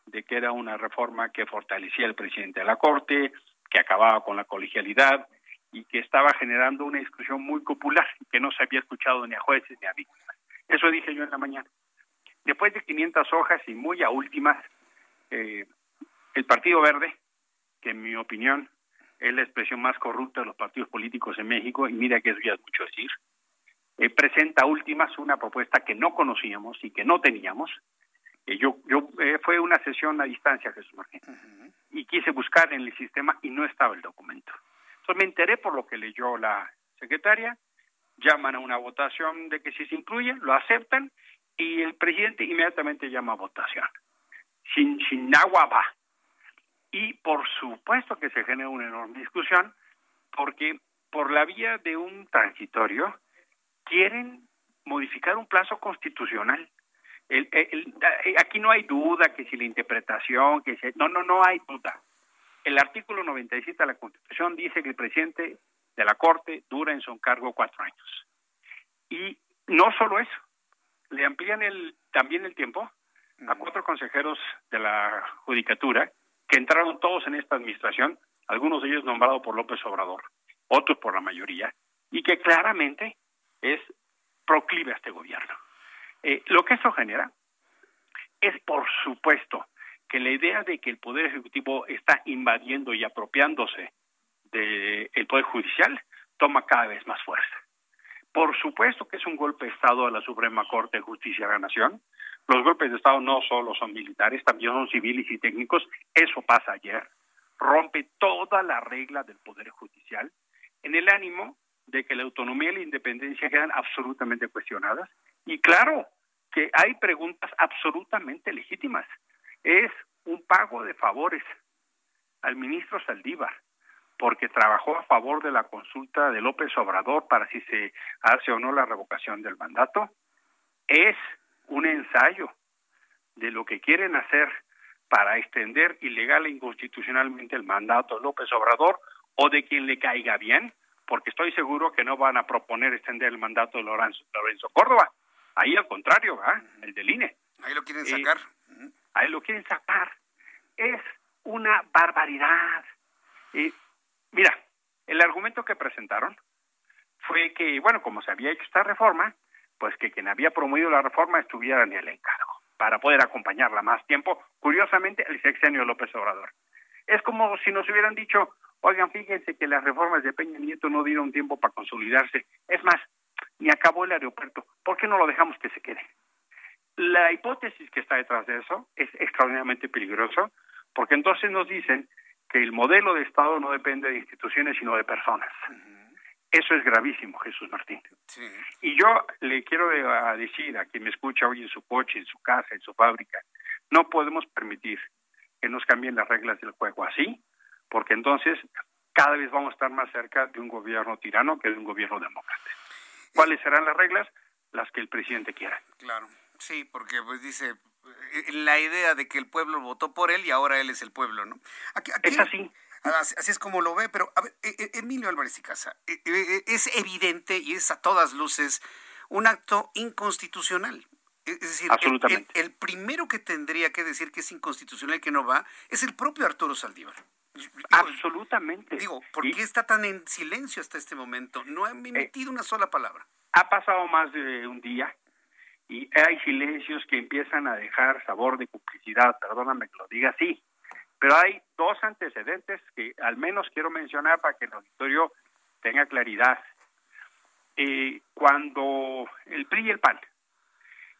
Speaker 6: de que era una reforma que fortalecía al presidente de la Corte, que acababa con la colegialidad y que estaba generando una discusión muy popular que no se había escuchado ni a jueces ni a víctimas. Eso dije yo en la mañana. Después de 500 hojas y muy a últimas, eh, el Partido Verde, que en mi opinión es la expresión más corrupta de los partidos políticos en México, y mira que eso ya es mucho decir,
Speaker 10: eh, presenta últimas una propuesta que no conocíamos y que no teníamos. Eh, yo, yo eh, fue una sesión a distancia, Jesús Martín, y quise buscar en el sistema y no estaba el documento. Entonces me enteré por lo que leyó la secretaria, llaman a una votación de que si se incluye, lo aceptan y el presidente inmediatamente llama a votación. Sin, sin agua va. Y por supuesto que se genera una enorme discusión porque por la vía de un transitorio quieren modificar un plazo constitucional. El, aquí no hay duda que si la interpretación, que si, no, no, no hay duda. El artículo 97 de la Constitución dice que el presidente de la Corte dura en su cargo cuatro años. Y no solo eso, le amplían el, también el tiempo a cuatro consejeros de la Judicatura que entraron todos en esta administración, algunos de ellos nombrados por López Obrador, otros por la mayoría, y que claramente es proclive a este gobierno. Eh, lo que eso genera es, por supuesto, que la idea de que el Poder Ejecutivo está invadiendo y apropiándose del Poder Judicial toma cada vez más fuerza. Por supuesto que es un golpe de Estado a la Suprema Corte de Justicia de la Nación. Los golpes de Estado no solo son militares, también son civiles y técnicos. Eso pasa ayer. Rompe toda la regla del Poder Judicial en el ánimo de que la autonomía y la independencia quedan absolutamente cuestionadas. Y claro que hay preguntas absolutamente legítimas. Es un pago de favores al ministro Saldívar, porque trabajó a favor de la consulta de López Obrador para si se hace o no la revocación del mandato. Es un ensayo de lo que quieren hacer para extender ilegal e inconstitucionalmente el mandato de López Obrador o de quien le caiga bien porque estoy seguro que no van a proponer extender el mandato de Lorenzo, Lorenzo Córdoba. Ahí al contrario, ¿verdad? el del INE.
Speaker 1: Ahí lo quieren sacar.
Speaker 10: ahí lo quieren sacar. Es una barbaridad. mira, el argumento que presentaron fue que, bueno, como se había hecho esta reforma, pues que quien había promovido la reforma estuviera en el encargo para poder acompañarla más tiempo. Curiosamente, el sexenio López Obrador. Es como si nos hubieran dicho, Oigan, fíjense que las reformas de Peña Nieto no dieron tiempo para consolidarse. Es más, ni acabó el aeropuerto. ¿Por qué no lo dejamos que se quede? La hipótesis que está detrás de eso es extraordinariamente peligroso, porque entonces nos dicen que el modelo de Estado no depende de instituciones, sino de personas. Eso es gravísimo, Jesús Martín. Y yo le quiero decir a quien me escucha hoy en su coche, en su casa, en su fábrica, no podemos permitir que nos cambien las reglas del juego así, porque entonces cada vez vamos a estar más cerca de un gobierno tirano que de un gobierno demócrata. ¿Cuáles serán las reglas? Las que el presidente quiera.
Speaker 1: Claro, sí, porque pues dice eh, la idea de que el pueblo votó por él y ahora él es el pueblo, ¿no?
Speaker 10: es así.
Speaker 1: Así es como lo ve, pero a ver, e, e, Emilio Álvarez y Casa, e, es evidente y es a todas luces un acto inconstitucional. Es decir, el, el, primero que tendría que decir que es inconstitucional y que no va es el propio Arturo Saldívar.
Speaker 10: Absolutamente.
Speaker 1: Digo, ¿por qué está tan en silencio hasta este momento? No ha emitido una sola palabra.
Speaker 10: Ha pasado más de un día y hay silencios que empiezan a dejar sabor de complicidad, perdóname que lo diga así, pero hay dos antecedentes que al menos quiero mencionar para que el auditorio tenga claridad. Eh, cuando el PRI y el PAN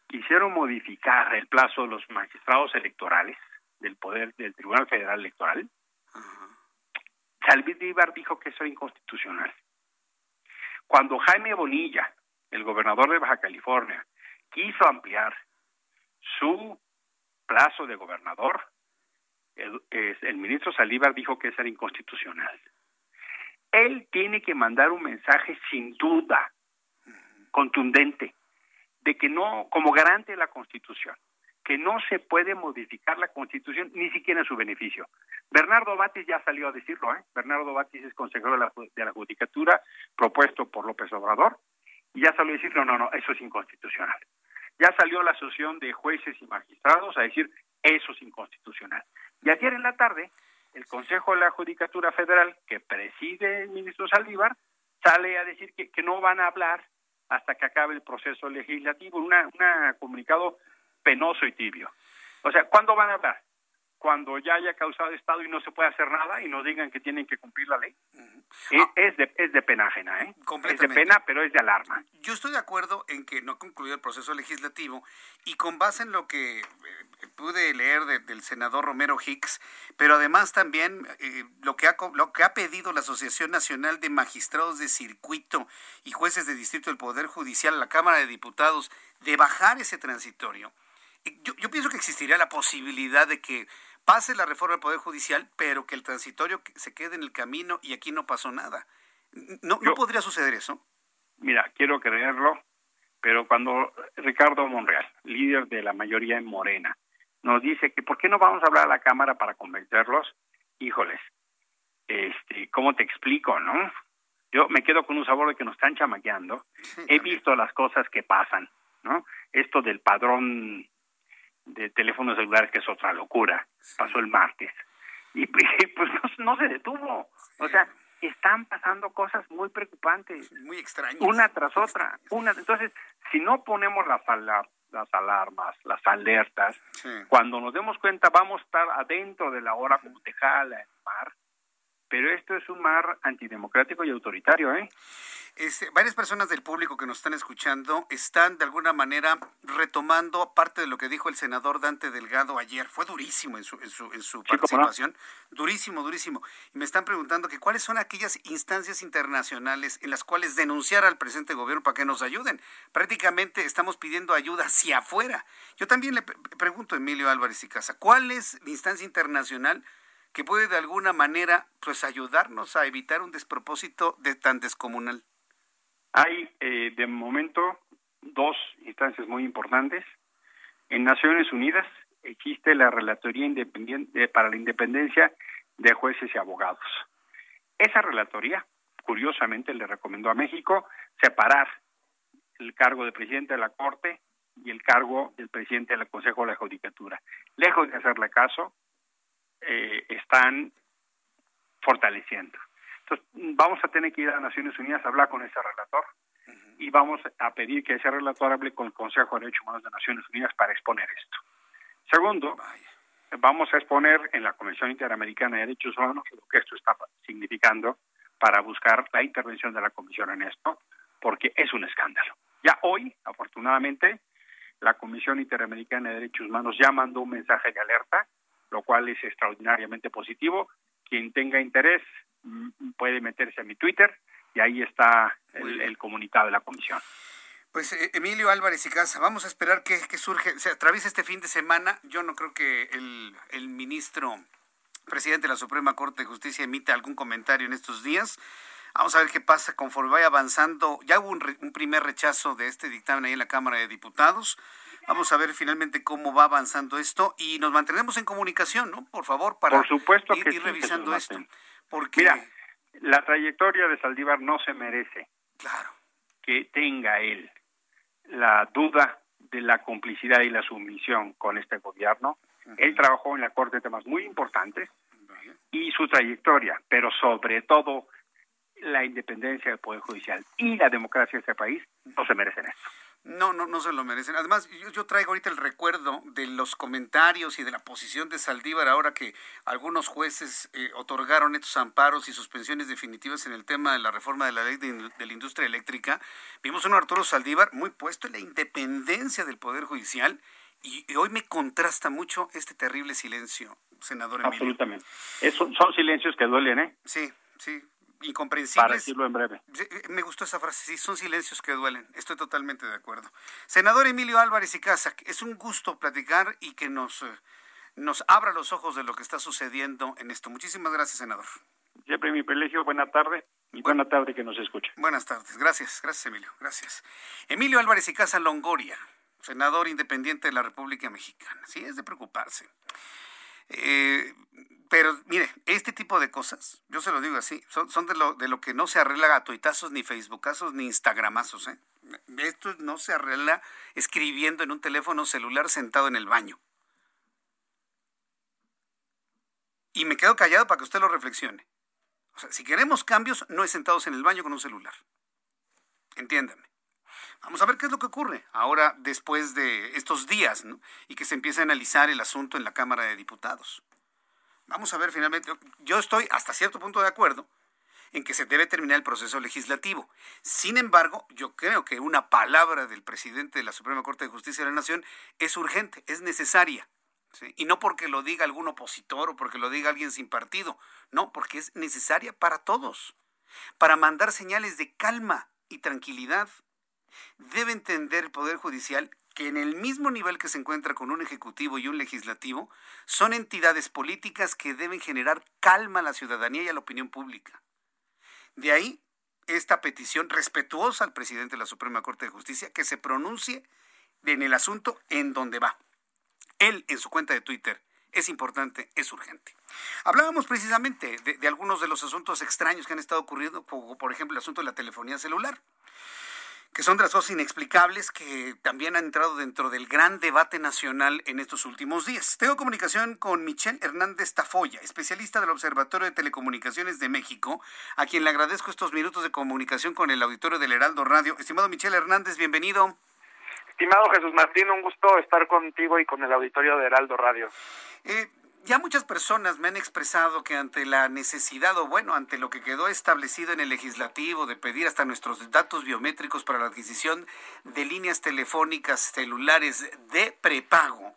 Speaker 10: quisieron modificar el plazo de los magistrados electorales del poder del Tribunal Federal Electoral, Saldívar dijo que eso era inconstitucional. Cuando Jaime Bonilla, el gobernador de Baja California, quiso ampliar su plazo de gobernador, el, ministro Saldívar dijo que eso era inconstitucional. Él tiene que mandar un mensaje sin duda, contundente, de que no, como garante de la Constitución, que no se puede modificar la Constitución ni siquiera en su beneficio. Bernardo Batis ya salió a decirlo, ¿eh? Bernardo Batis es consejero de la, de la Judicatura propuesto por López Obrador y ya salió a decir, no, no, no, eso es inconstitucional. Ya salió la asociación de jueces y magistrados a decir, eso es inconstitucional. Y ayer en la tarde, el Consejo de la Judicatura Federal, que preside el ministro Saldívar, sale a decir que, que no van a hablar hasta que acabe el proceso legislativo, un comunicado penoso y tibio. O sea, ¿cuándo van a hablar? Cuando ya haya causado Estado y no se puede hacer nada y nos digan que tienen que cumplir la ley. es, de, es de pena ajena, ¿eh? Es de pena, pero es de alarma.
Speaker 1: Yo estoy de acuerdo en que no ha concluido el proceso legislativo y con base en lo que eh, pude leer del senador Romero Hicks, pero además también eh, lo, que ha, lo que ha pedido la Asociación Nacional de Magistrados de Circuito y Jueces de Distrito del Poder Judicial, la Cámara de Diputados, de bajar ese transitorio. Eh, yo, yo pienso que existiría la posibilidad de que pase la reforma del Poder Judicial, pero que el transitorio se quede en el camino y aquí no pasó nada. ¿No, ¿no podría suceder eso?
Speaker 10: Mira, quiero creerlo, pero cuando Ricardo Monreal, líder de la mayoría en Morena, nos dice que por qué no vamos a hablar a la Cámara para convencerlos, híjoles, este, ¿cómo te explico, no? Yo me quedo con un sabor de que nos están chamaqueando. He visto las cosas que pasan, ¿no? Esto del padrón de teléfonos celulares, que es otra locura, pasó el martes. Y pues no, se detuvo. O sea, están pasando cosas muy preocupantes.
Speaker 1: Muy extrañas.
Speaker 10: Una tras otra. Una, entonces, si no ponemos las, las alarmas, las alertas, cuando nos demos cuenta vamos a estar adentro de la hora como te jala el mar. Pero esto es un mar antidemocrático y autoritario, ¿eh?
Speaker 1: Este, varias personas del público que nos están escuchando están de alguna manera retomando parte de lo que dijo el senador Dante Delgado ayer. Fue durísimo en su, en su, en su participación. Durísimo, durísimo. Y me están preguntando que cuáles son aquellas instancias internacionales en las cuales denunciar al presente gobierno para que nos ayuden. Prácticamente estamos pidiendo ayuda hacia afuera. Yo también le pregunto a Emilio Álvarez y Casa, ¿cuál es la instancia internacional que puede de alguna manera pues ayudarnos a evitar un despropósito de tan descomunal?
Speaker 10: Hay eh, de momento dos instancias muy importantes. En Naciones Unidas existe la Relatoría Independiente para la Independencia de Jueces y Abogados. Esa relatoría, curiosamente, le recomendó a México separar el cargo de presidente de la Corte y el cargo del presidente del Consejo de la Judicatura. Lejos de hacerle caso, eh, están fortaleciendo. Entonces, vamos a tener que ir a Naciones Unidas a hablar con ese relator y vamos a pedir que ese relator hable con el Consejo de Derechos Humanos de Naciones Unidas para exponer esto. Segundo, vamos a exponer en la Comisión Interamericana de Derechos Humanos lo que esto está significando para buscar la intervención de la Comisión en esto, porque es un escándalo. Ya hoy, afortunadamente, la Comisión Interamericana de Derechos Humanos ya mandó un mensaje de alerta, lo cual es extraordinariamente positivo. Quien tenga interés puede meterse a mi Twitter y ahí está el, comunicado de la comisión.
Speaker 1: Pues eh, Emilio Álvarez y Casa, vamos a esperar que, surge, se atraviese este fin de semana. Yo no creo que el, el ministro presidente de la Suprema Corte de Justicia emita algún comentario en estos días. Vamos a ver qué pasa conforme vaya avanzando. Ya hubo un, un, primer rechazo de este dictamen ahí en la Cámara de Diputados. Vamos a ver finalmente cómo va avanzando esto y nos mantenemos en comunicación, ¿no? Por favor, para
Speaker 10: Por supuesto
Speaker 1: ir,
Speaker 10: que
Speaker 1: ir revisando esto. Porque...
Speaker 10: Mira, la trayectoria de Saldívar no se merece
Speaker 1: claro.
Speaker 10: que tenga él la duda de la complicidad y la sumisión con este gobierno. Él trabajó en la Corte de temas muy importantes y su trayectoria, pero sobre todo la independencia del Poder Judicial y la democracia de este país no se merecen esto.
Speaker 1: No, no, no se lo merecen. Además, yo, traigo ahorita el recuerdo de los comentarios y de la posición de Saldívar ahora que algunos jueces eh, otorgaron estos amparos y suspensiones definitivas en el tema de la reforma de la ley de, la industria eléctrica. Vimos a un Arturo Saldívar muy puesto en la independencia del Poder Judicial y, hoy me contrasta mucho este terrible silencio, senador Emilio.
Speaker 10: Absolutamente. son silencios que duelen, ¿eh?
Speaker 1: Sí, sí incomprensibles.
Speaker 10: Para decirlo en breve.
Speaker 1: Eh, me gustó esa frase, sí, son silencios que duelen. Estoy totalmente de acuerdo. Senador Emilio Álvarez y Casa, es un gusto platicar y que nos, eh, nos abra los ojos de lo que está sucediendo en esto. Muchísimas gracias, senador.
Speaker 10: Siempre mi privilegio. Buena tarde. Y buena tarde que nos escuche.
Speaker 1: Buenas tardes. Gracias, gracias, Emilio. Gracias. Emilio Álvarez y Casa Longoria, senador independiente de la República Mexicana. Sí, es de preocuparse. Eh, pero mire, este tipo de cosas, yo se lo digo así, son, de, lo, de lo que no se arregla a tuitazos, ni facebookazos, ni instagramazos. ¿eh? Esto no se arregla escribiendo en un teléfono celular sentado en el baño. Y me quedo callado para que usted lo reflexione. O sea, si queremos cambios, no es sentados en el baño con un celular. Entiéndame. Vamos a ver qué es lo que ocurre ahora después de estos días ¿no? y que se empiece a analizar el asunto en la Cámara de Diputados. Vamos a ver finalmente, yo estoy hasta cierto punto de acuerdo en que se debe terminar el proceso legislativo. Sin embargo, yo creo que una palabra del presidente de la Suprema Corte de Justicia de la Nación es urgente, es necesaria. Y no porque lo diga algún opositor o porque lo diga alguien sin partido, no, porque es necesaria para todos, para mandar señales de calma y tranquilidad. Debe entender el Poder Judicial que en el mismo nivel que se encuentra con un ejecutivo y un legislativo, son entidades políticas que deben generar calma a la ciudadanía y a la opinión pública. De ahí esta petición respetuosa al presidente de la Suprema Corte de Justicia que se pronuncie en el asunto en donde va. Él en su cuenta de Twitter es importante, es urgente. Hablábamos precisamente de, de, algunos de los asuntos extraños que han estado ocurriendo, por ejemplo el asunto de la telefonía celular que son de las cosas inexplicables que también han entrado dentro del gran debate nacional en estos últimos días. Tengo comunicación con Michelle Hernández Tafoya, especialista del Observatorio de Telecomunicaciones de México, a quien le agradezco estos minutos de comunicación con el auditorio del Heraldo Radio. Estimado Michelle Hernández, bienvenido.
Speaker 11: Estimado Jesús Martín, un gusto estar contigo y con el auditorio de Heraldo Radio.
Speaker 1: Eh, ya muchas personas me han expresado que ante la necesidad o bueno, ante lo que quedó establecido en el legislativo de pedir hasta nuestros datos biométricos para la adquisición de líneas telefónicas celulares de prepago,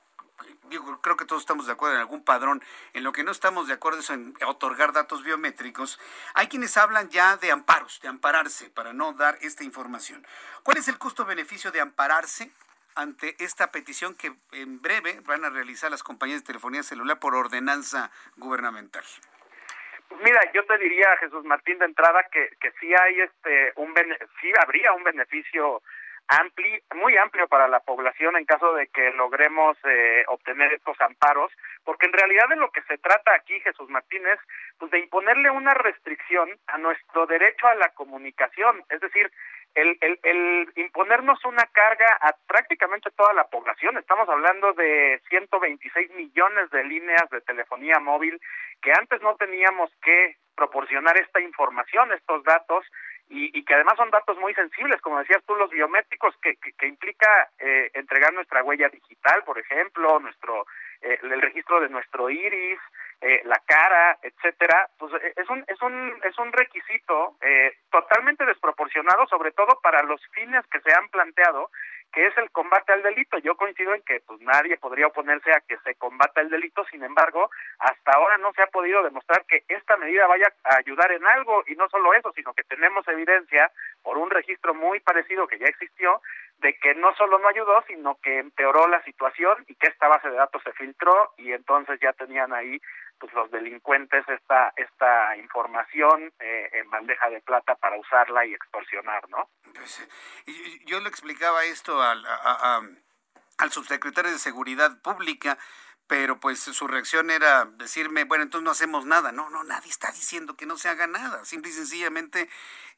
Speaker 1: creo que todos estamos de acuerdo en algún padrón. En lo que no estamos de acuerdo es en otorgar datos biométricos. Hay quienes hablan ya de amparos, de ampararse para no dar esta información. ¿Cuál es el costo-beneficio de ampararse? Ante esta petición que en breve van a realizar las compañías de telefonía celular por ordenanza gubernamental?
Speaker 11: Pues mira, yo te diría, Jesús Martín, de entrada que, que sí hay este un sí habría un beneficio amplio, muy amplio para la población en caso de que logremos eh, obtener estos amparos, porque en realidad de lo que se trata aquí, Jesús Martín, es pues, de imponerle una restricción a nuestro derecho a la comunicación, es decir, el, el, el, imponernos una carga a prácticamente toda la población. Estamos hablando de 126 millones de líneas de telefonía móvil que antes no teníamos que proporcionar esta información, estos datos, y, y que además son datos muy sensibles, como decías tú, los biométricos, que, que, que implica eh, entregar nuestra huella digital, por ejemplo, nuestro eh, el registro de nuestro iris, eh, la cara, etcétera, pues eh, es un es un es un requisito eh, totalmente desproporcionado, sobre todo para los fines que se han planteado, que es el combate al delito. Yo coincido en que pues nadie podría oponerse a que se combata el delito, sin embargo, hasta ahora no se ha podido demostrar que esta medida vaya a ayudar en algo y no solo eso, sino que tenemos evidencia por un registro muy parecido que ya existió de que no solo no ayudó, sino que empeoró la situación y que esta base de datos se filtró y entonces ya tenían ahí pues los delincuentes esta esta información eh, en bandeja de plata para usarla y extorsionar, ¿no?
Speaker 1: Pues, yo le explicaba esto al, al subsecretario de Seguridad Pública, pero pues su reacción era decirme, bueno, entonces no hacemos nada. No, no, nadie está diciendo que no se haga nada. Simple y sencillamente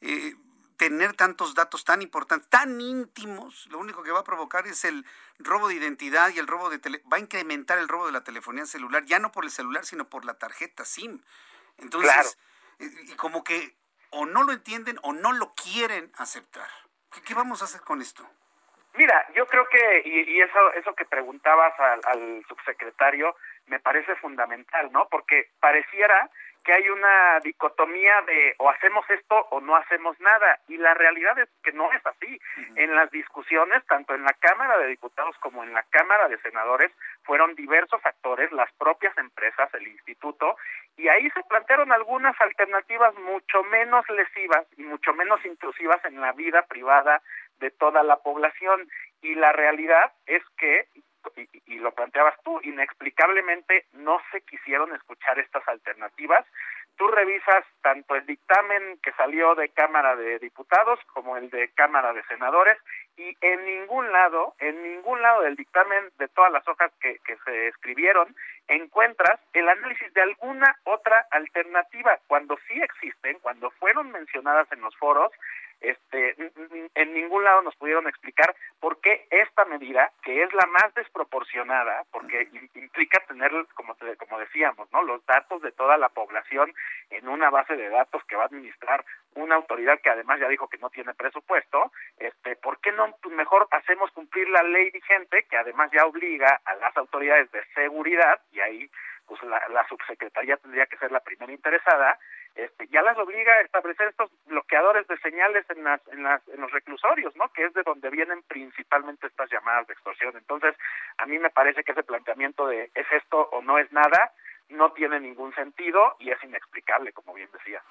Speaker 1: eh, tener tantos datos tan importantes, tan íntimos, lo único que va a provocar es el robo de identidad y el robo de tele va a incrementar el robo de la telefonía celular, ya no por el celular, sino por la tarjeta SIM. Entonces, y como que o no lo entienden o no lo quieren aceptar. ¿Qué, qué vamos a hacer con esto?
Speaker 11: Mira, yo creo que, y, y eso, eso que preguntabas al, al subsecretario, me parece fundamental, ¿no? Porque pareciera que hay una dicotomía de o hacemos esto o no hacemos nada y la realidad es que no es así. En las discusiones, tanto en la Cámara de Diputados como en la Cámara de Senadores, fueron diversos actores, las propias empresas, el instituto, y ahí se plantearon algunas alternativas mucho menos lesivas y mucho menos intrusivas en la vida privada de toda la población. Y la realidad es que y, y, lo planteabas tú, inexplicablemente no se quisieron escuchar estas alternativas. Tú revisas tanto el dictamen que salió de Cámara de Diputados como el de Cámara de Senadores y en ningún lado, en ningún lado del dictamen de todas las hojas que, que se escribieron, encuentras el análisis de alguna otra alternativa. Cuando sí existen, cuando fueron mencionadas en los foros, este, en ningún lado nos pudieron explicar por qué esta medida, que es la más desproporcionada, porque implica tener, como, te, como decíamos, ¿no? los datos de toda la población en una base de datos que va a administrar una autoridad que además ya dijo que no tiene presupuesto, este, ¿por qué no pues mejor hacemos cumplir la ley vigente que además ya obliga a las autoridades de seguridad y ahí pues la, la subsecretaría tendría que ser la primera interesada este, ya las obliga a establecer estos bloqueadores de señales en, las, en, las, en los reclusorios, ¿no? Que es de donde vienen principalmente estas llamadas de extorsión. Entonces, a mí me parece que ese planteamiento de es esto o no es nada, no tiene ningún sentido y es inexplicable, como bien decía.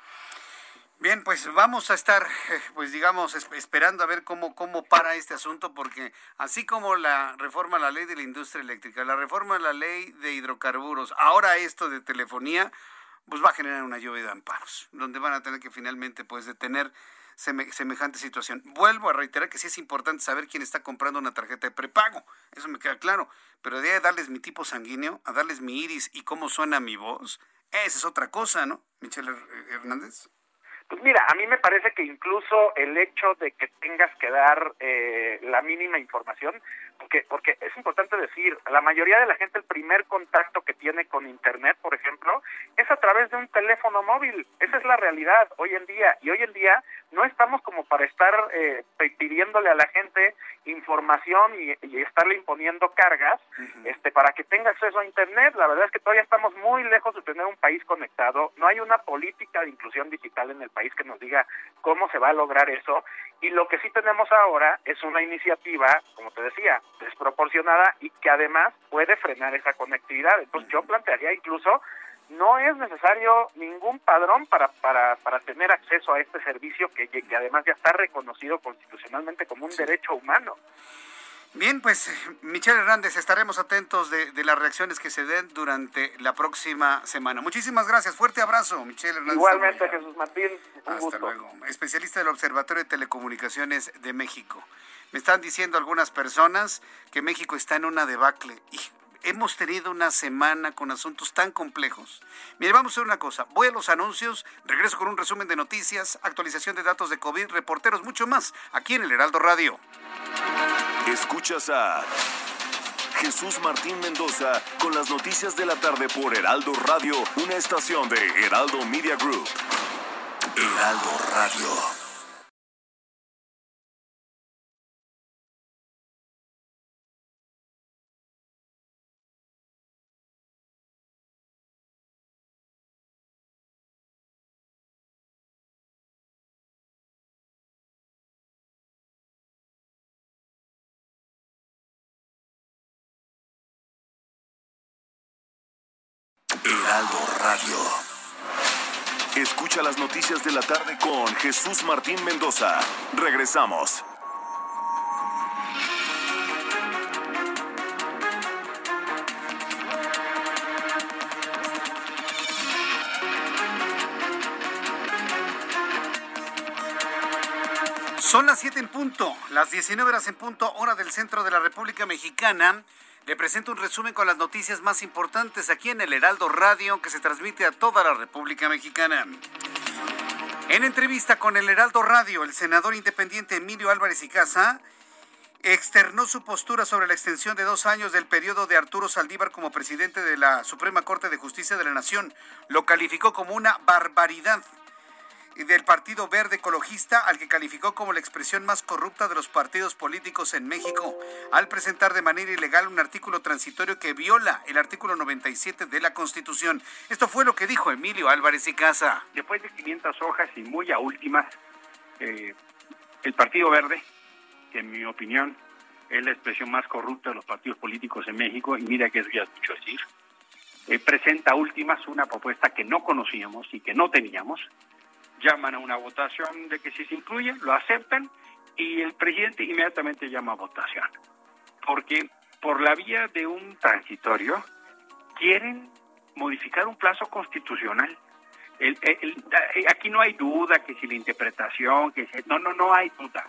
Speaker 1: Bien, pues vamos a estar, eh, pues digamos, esperando a ver cómo, cómo para este asunto, porque así como la reforma a la ley de la industria eléctrica, la reforma a la ley de hidrocarburos, ahora esto de telefonía, pues va a generar una lluvia de amparos, donde van a tener que finalmente pues detener semejante situación. Vuelvo a reiterar que sí es importante saber quién está comprando una tarjeta de prepago, eso me queda claro, pero de darles mi tipo sanguíneo, a darles mi iris y cómo suena mi voz, esa es otra cosa, ¿no, Michelle Hernández?
Speaker 11: Pues mira, a mí me parece que incluso el hecho de que tengas que dar eh, la mínima información, porque, porque es importante decir, la mayoría de la gente el primer contacto que tiene con Internet, por ejemplo, es a través de un teléfono móvil. Esa es la realidad hoy en día. Y hoy en día no estamos como para estar eh, pidiéndole a la gente información y, estarle imponiendo cargas este para que tenga acceso a internet. La verdad es que todavía estamos muy lejos de tener un país conectado. No hay una política de inclusión digital en el país que nos diga cómo se va a lograr eso. Y lo que sí tenemos ahora es una iniciativa como te decía desproporcionada y que además puede frenar esa conectividad. Entonces yo plantearía incluso no es necesario ningún padrón para, para, para tener acceso a este servicio que, que además ya está reconocido constitucionalmente como un derecho humano.
Speaker 1: Bien, pues Michelle Hernández, estaremos atentos de, de, las reacciones que se den durante la próxima semana. Muchísimas gracias, fuerte abrazo, Michelle Hernández.
Speaker 11: Igualmente, Jesús Martín.
Speaker 1: Hasta luego. Especialista del Observatorio de Telecomunicaciones de México. Me están diciendo algunas personas que México está en una debacle. Y hemos tenido una semana con asuntos tan complejos. Mire, vamos a hacer una cosa. Voy a los anuncios, regreso con un resumen de noticias, actualización de datos de COVID, reporteros, mucho más, aquí en el Heraldo Radio.
Speaker 12: Escuchas a Jesús Martín Mendoza con las noticias de la tarde por Heraldo Radio, una estación de Heraldo Media Group. Heraldo Radio. Heraldo Radio. Escucha las noticias de la tarde con Jesús Martín Mendoza. Regresamos.
Speaker 1: Son las 7 en punto, las 19 horas en punto, hora del centro de la República Mexicana. Le presento un resumen con las noticias más importantes aquí en el Heraldo Radio que se transmite a toda la República Mexicana. En entrevista con el Heraldo Radio, el senador independiente Emilio Álvarez y Casa externó su postura sobre la extensión de dos años del periodo de Arturo Saldívar como presidente de la Suprema Corte de Justicia de la Nación. Lo calificó como una barbaridad del Partido Verde Ecologista, al que calificó como la expresión más corrupta de los partidos políticos en México, al presentar de manera ilegal un artículo transitorio que viola el artículo 97 de la Constitución. Esto fue lo que dijo Emilio Álvarez y Casa.
Speaker 10: Después de 500 hojas y muy a últimas, eh, el Partido Verde, que en mi opinión es la expresión más corrupta de los partidos políticos en México, y mira que eso ya es mucho decir, eh, presenta a últimas una propuesta que no conocíamos y que no teníamos, llaman a una votación de que si se incluye, lo aceptan y el presidente inmediatamente llama a votación. Porque por la vía de un transitorio quieren modificar un plazo constitucional. El, aquí no hay duda que si la interpretación, que si, no, no, no hay duda.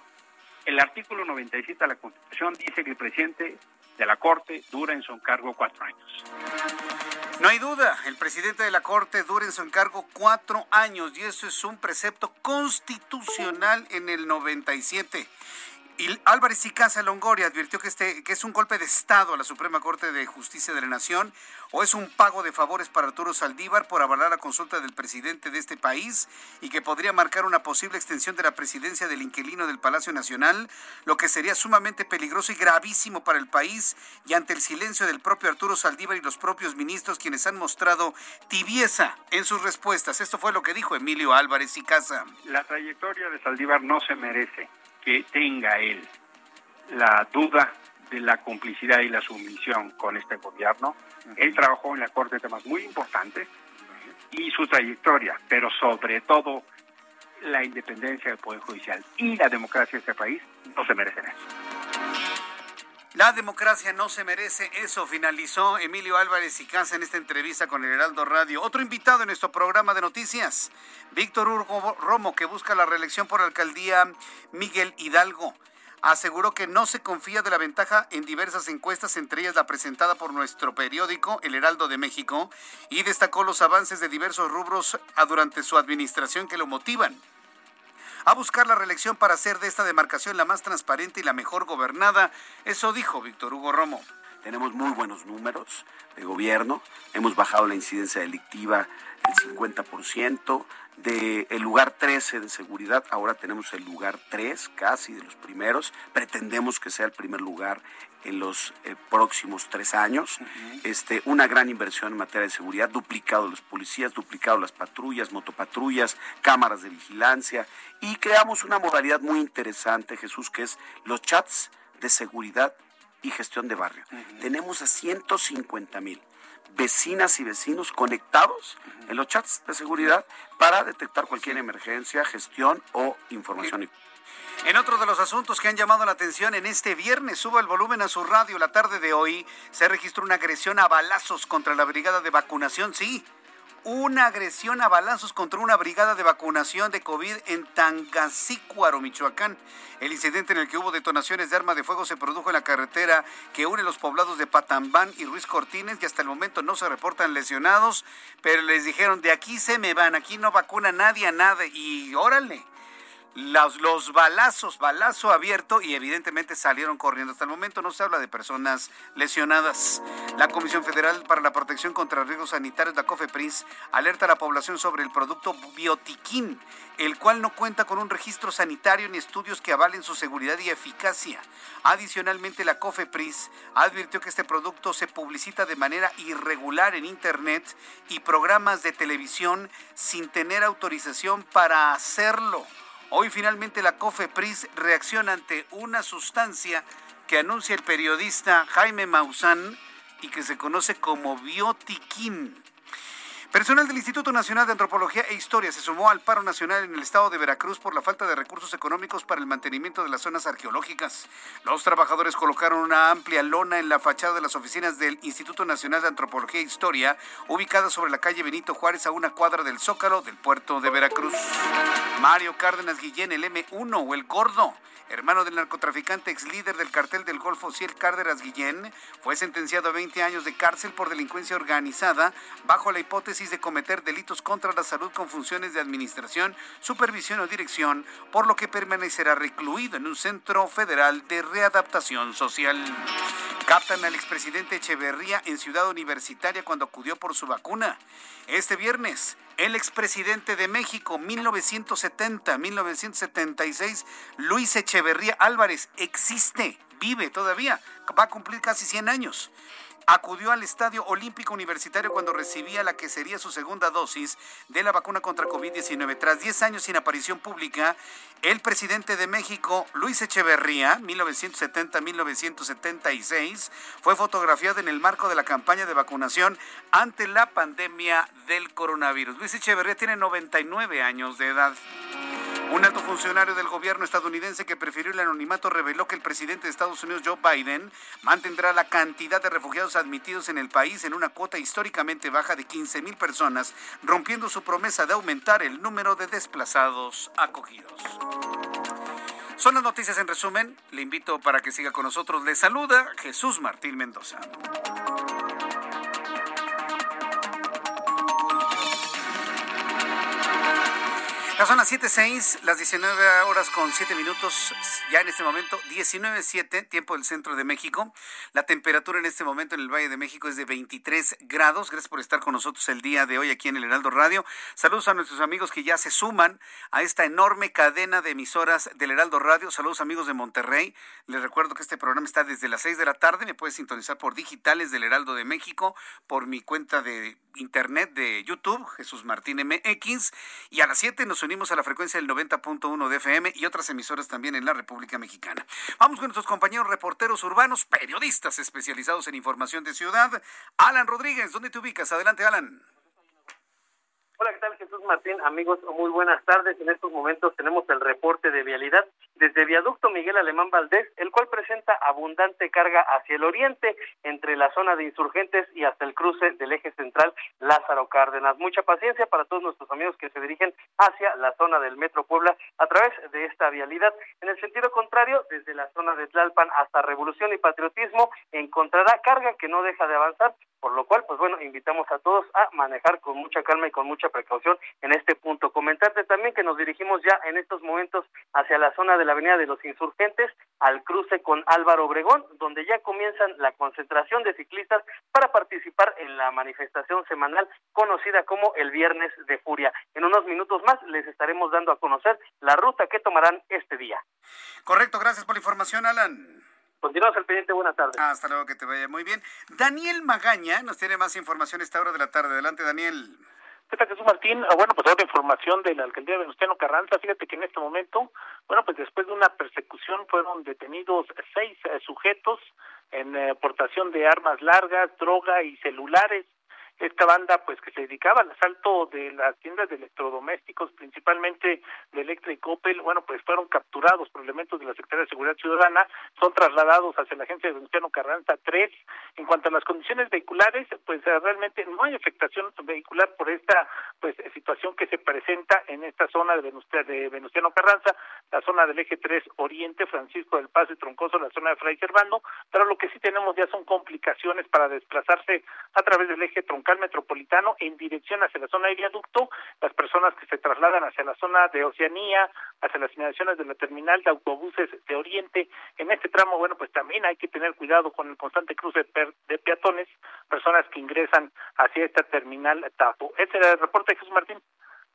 Speaker 10: El artículo 97 de la Constitución dice que el presidente de la Corte dura en su encargo cuatro años.
Speaker 1: No hay duda, el presidente de la Corte dura en su encargo cuatro años y eso es un precepto constitucional en el 97. Y Álvarez y Casa Longoria advirtió que, este, que es un golpe de Estado a la Suprema Corte de Justicia de la Nación o es un pago de favores para Arturo Saldívar por avalar la consulta del presidente de este país y que podría marcar una posible extensión de la presidencia del inquilino del Palacio Nacional, lo que sería sumamente peligroso y gravísimo para el país y ante el silencio del propio Arturo Saldívar y los propios ministros quienes han mostrado tibieza en sus respuestas. Esto fue lo que dijo Emilio Álvarez y Casa.
Speaker 10: La trayectoria de Saldívar no se merece que tenga él la duda de la complicidad y la sumisión con este gobierno. Él trabajó en la Corte de temas muy importantes y su trayectoria, pero sobre todo la independencia del Poder Judicial y la democracia de este país no se merecen eso.
Speaker 1: La democracia no se merece eso, finalizó Emilio Álvarez y Casa en esta entrevista con el Heraldo Radio. Otro invitado en nuestro programa de noticias, Víctor Hugo Romo, que busca la reelección por alcaldía Miguel Hidalgo. Aseguró que no se confía de la ventaja en diversas encuestas, entre ellas la presentada por nuestro periódico, El Heraldo de México, y destacó los avances de diversos rubros durante su administración que lo motivan a buscar la reelección para hacer de esta demarcación la más transparente y la mejor gobernada. Eso dijo Víctor Hugo Romo.
Speaker 9: Tenemos muy buenos números de gobierno, hemos bajado la incidencia delictiva el 50%, del el lugar 13 de seguridad, ahora tenemos el lugar 3 casi de los primeros, pretendemos que sea el primer lugar en los eh, próximos tres años. este, una gran inversión en materia de seguridad, duplicado los policías, duplicado las patrullas, motopatrullas, cámaras de vigilancia. Y creamos una modalidad muy interesante, Jesús, que es los chats de seguridad y gestión de barrio. Tenemos a 150 mil vecinas y vecinos conectados en los chats de seguridad para detectar cualquier emergencia, gestión o información.
Speaker 1: En otro de los asuntos que han llamado la atención en este viernes, suba el volumen a su radio la tarde de hoy, se registró una agresión a balazos contra la brigada de vacunación, sí, una agresión a balazos contra una brigada de vacunación de COVID en Tangasícuaro, Michoacán. El incidente en el que hubo detonaciones de arma de fuego se produjo en la carretera que une los poblados de Patambán y Ruiz Cortines y hasta el momento no se reportan lesionados, pero les dijeron, de aquí se me van, aquí no vacuna nadie a nada y órale los, los, balazos, balazo abierto y evidentemente salieron corriendo. Hasta el momento no se habla de personas lesionadas. La Comisión Federal para la Protección contra Riesgos Sanitarios, la COFEPRIS, alerta a la población sobre el producto biotiquín, el cual no cuenta con un registro sanitario ni estudios que avalen su seguridad y eficacia. Adicionalmente, la COFEPRIS advirtió que este producto se publicita de manera irregular en Internet y programas de televisión sin tener autorización para hacerlo. Hoy finalmente la COFEPRIS reacciona ante una sustancia que anuncia el periodista Jaime Maussan y que se conoce como biotiquín. Personal del Instituto Nacional de Antropología e Historia se sumó al paro nacional en el estado de Veracruz por la falta de recursos económicos para el mantenimiento de las zonas arqueológicas. Los trabajadores colocaron una amplia lona en la fachada de las oficinas del Instituto Nacional de Antropología e Historia, ubicada sobre la calle Benito Juárez a una cuadra del Zócalo del puerto de Veracruz. Mario Cárdenas Guillén, el M1 o el Gordo, hermano del narcotraficante ex líder del cartel del Golfo Ciel Cárdenas Guillén, fue sentenciado a 20 años de cárcel por delincuencia organizada bajo la hipótesis de cometer delitos contra la salud con funciones de administración, supervisión o dirección, por lo que permanecerá recluido en un centro federal de readaptación social. Captan al expresidente Echeverría en Ciudad Universitaria cuando acudió por su vacuna. Este viernes, el expresidente de México, 1970-1976, Luis Echeverría Álvarez, existe, vive todavía, va a cumplir casi 100 años acudió al Estadio Olímpico Universitario cuando recibía la que sería su segunda dosis de la vacuna contra COVID-19. Tras 10 años sin aparición pública, el presidente de México, Luis Echeverría, 1970-1976, fue fotografiado en el marco de la campaña de vacunación ante la pandemia del coronavirus. Luis Echeverría tiene 99 años de edad. Un alto funcionario del gobierno estadounidense que prefirió el anonimato reveló que el presidente de Estados Unidos, Joe Biden, mantendrá la cantidad de refugiados admitidos en el país en una cuota históricamente baja de 15 mil personas, rompiendo su promesa de aumentar el número de desplazados acogidos. Son las noticias en resumen. Le invito para que siga con nosotros. Le saluda Jesús Martín Mendoza. Son las 7.06, las 19 horas con 7 minutos, ya en este momento, 19.7, tiempo del centro de México. La temperatura en este momento en el Valle de México es de 23 grados. Gracias por estar con nosotros el día de hoy aquí en el Heraldo Radio. Saludos a nuestros amigos que ya se suman a esta enorme cadena de emisoras del Heraldo Radio. Saludos amigos de Monterrey. Les recuerdo que este programa está desde las 6 de la tarde. Me puedes sintonizar por digitales del Heraldo de México, por mi cuenta de internet de YouTube, Jesús Martín MX. Y a las 7 nos unimos a la frecuencia del 90.1 de FM y otras emisoras también en la República Mexicana. Vamos con nuestros compañeros reporteros urbanos, periodistas especializados en información de ciudad. Alan Rodríguez, ¿dónde te ubicas? Adelante, Alan.
Speaker 5: Hola, ¿qué tal Martín? Amigos, muy buenas tardes. En estos momentos tenemos el reporte de vialidad desde Viaducto Miguel Alemán Valdés, el cual presenta abundante carga hacia el oriente, entre la zona de insurgentes y hasta el cruce del eje central Lázaro Cárdenas. Mucha paciencia para todos nuestros amigos que se dirigen hacia la zona del Metro Puebla a través de esta vialidad. En el sentido contrario, desde la zona de Tlalpan hasta Revolución y Patriotismo, encontrará carga que no deja de avanzar, por lo cual, pues bueno, invitamos a todos a manejar con mucha calma y con mucha precaución en este punto. Comentarte también que nos dirigimos ya en estos momentos hacia la zona de la Avenida de los Insurgentes, al cruce con Álvaro Obregón, donde ya comienzan la concentración de ciclistas para participar en la manifestación semanal conocida como el Viernes de Furia. En unos minutos más les estaremos dando a conocer la ruta que tomarán este día.
Speaker 1: Correcto, gracias por la información, Alan.
Speaker 5: Continuamos al pendiente, buenas tardes.
Speaker 1: hasta luego, que te vaya muy bien. Daniel Magaña nos tiene más información a esta hora de la tarde. Adelante, Daniel.
Speaker 6: ¿Qué tal, Jesús Martín? Ah, bueno, pues otra información de la alcaldía de Venustiano Carranza. Fíjate que en este momento, bueno, pues después de una persecución fueron detenidos seis eh, sujetos en eh, portación de armas largas, droga y celulares esta banda pues que se dedicaba al asalto de las tiendas de electrodomésticos principalmente de Electra y Coppel bueno pues fueron capturados por elementos de la Secretaría de Seguridad Ciudadana son trasladados hacia la agencia de Venustiano Carranza 3 en cuanto a las condiciones vehiculares pues realmente no hay afectación vehicular por esta pues situación que se presenta en esta zona de Venustiano, Carranza la zona del eje 3 Oriente Francisco del Paso y Troncoso la zona de Fray Servando pero lo que sí tenemos ya son complicaciones para desplazarse a través del eje troncal metropolitano en dirección hacia la zona de viaducto, las personas que se trasladan hacia la zona de Oceanía, hacia las inmediaciones de la terminal de autobuses de Oriente, en este tramo, bueno, pues también hay que tener cuidado con el constante cruce de peatones, personas que ingresan hacia esta terminal TAPO. Este era el reporte de Jesús Martín.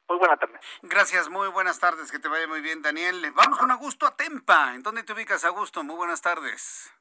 Speaker 6: Muy buenas tardes.
Speaker 1: Gracias, muy buenas tardes, que te vaya muy bien, Daniel. Vamos con Augusto Atempa. ¿En dónde te ubicas, Augusto? Muy buenas tardes.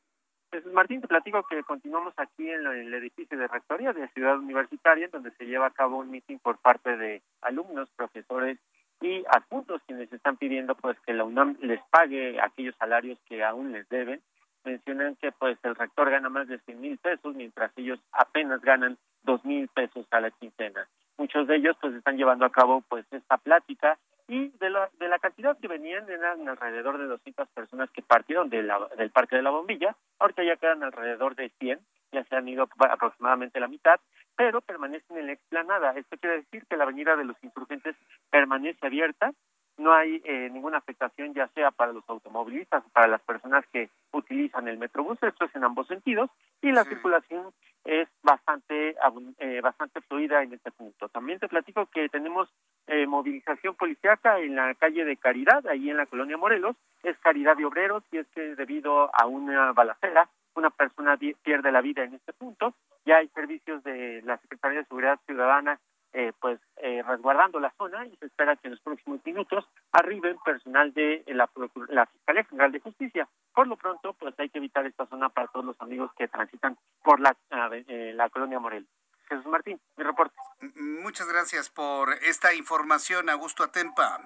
Speaker 13: Pues, Martín, te platico que continuamos aquí en el edificio de rectoría de Ciudad Universitaria, donde se lleva a cabo un meeting por parte de alumnos, profesores y adjuntos quienes están pidiendo pues que la UNAM les pague aquellos salarios que aún les deben. Mencionan que pues el rector gana más de 100 mil pesos, mientras ellos apenas ganan dos mil pesos a la quincena. Muchos de ellos pues están llevando a cabo pues esta plática y de la, de la cantidad que venían eran alrededor de 200 personas que partieron de del Parque de la Bombilla, ahorita ya quedan alrededor de 100, ya se han ido aproximadamente la mitad, pero permanecen en la explanada. Esto quiere decir que la avenida de los insurgentes permanece abierta, no hay eh, ninguna afectación ya sea para los automovilistas o para las personas que utilizan el metrobús, esto es en ambos sentidos, y la circulación es bastante eh, bastante fluida en este punto. También te platico que tenemos eh, movilización policiaca en la calle de Caridad, ahí en la colonia Morelos, es Caridad de Obreros y es que debido a una balacera una persona pierde la vida en este punto. Ya hay servicios de la Secretaría de Seguridad Ciudadana eh, pues eh, resguardando la zona y se espera que en los próximos minutos arriben personal de la, la Fiscalía General de Justicia. Por lo pronto, pues hay que evitar esta zona para todos los amigos que transitan por la, eh, la colonia Morel. Jesús Martín, mi reporte.
Speaker 1: Muchas gracias por esta información, Augusto Atempa.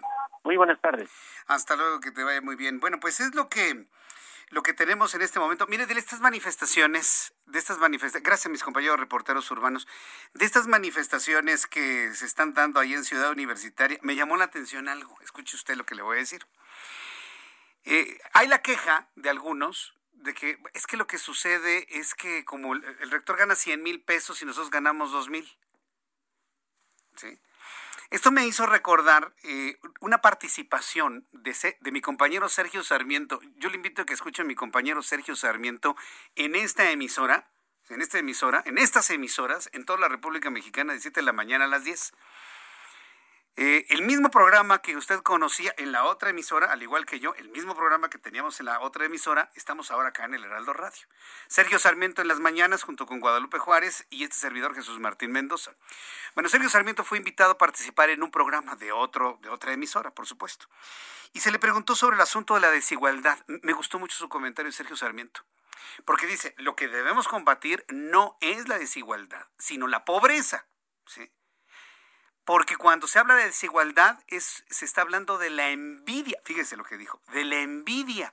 Speaker 13: Muy buenas tardes.
Speaker 1: Hasta luego, que te vaya muy bien. Bueno, pues es lo que lo que tenemos en este momento. Mire, de estas manifestaciones, de estas manifestaciones, gracias a mis compañeros reporteros urbanos, de estas manifestaciones que se están dando ahí en Ciudad Universitaria, me llamó la atención algo. Escuche usted lo que le voy a decir. Eh, hay la queja de algunos de que es que lo que sucede es que como el, rector gana 100 mil pesos y nosotros ganamos 2 mil. ¿Sí? Esto me hizo recordar eh, una participación de, de, mi compañero Sergio Sarmiento. Yo le invito a que escuche a mi compañero Sergio Sarmiento en esta emisora, en esta emisora, en estas emisoras, en toda la República Mexicana, de 7 de la mañana a las 10. Eh, el mismo programa que usted conocía en la otra emisora, al igual que yo, el mismo programa que teníamos en la otra emisora, estamos ahora acá en el Heraldo Radio. Sergio Sarmiento en las mañanas junto con Guadalupe Juárez y este servidor Jesús Martín Mendoza. Bueno, Sergio Sarmiento fue invitado a participar en un programa de, otro, de otra emisora, por supuesto. Y se le preguntó sobre el asunto de la desigualdad. Me gustó mucho su comentario, Sergio Sarmiento. Porque dice, lo que debemos combatir no es la desigualdad, sino la pobreza. ¿sí? Porque cuando se habla de desigualdad, es, se está hablando de la envidia. Fíjese lo que dijo, de la envidia.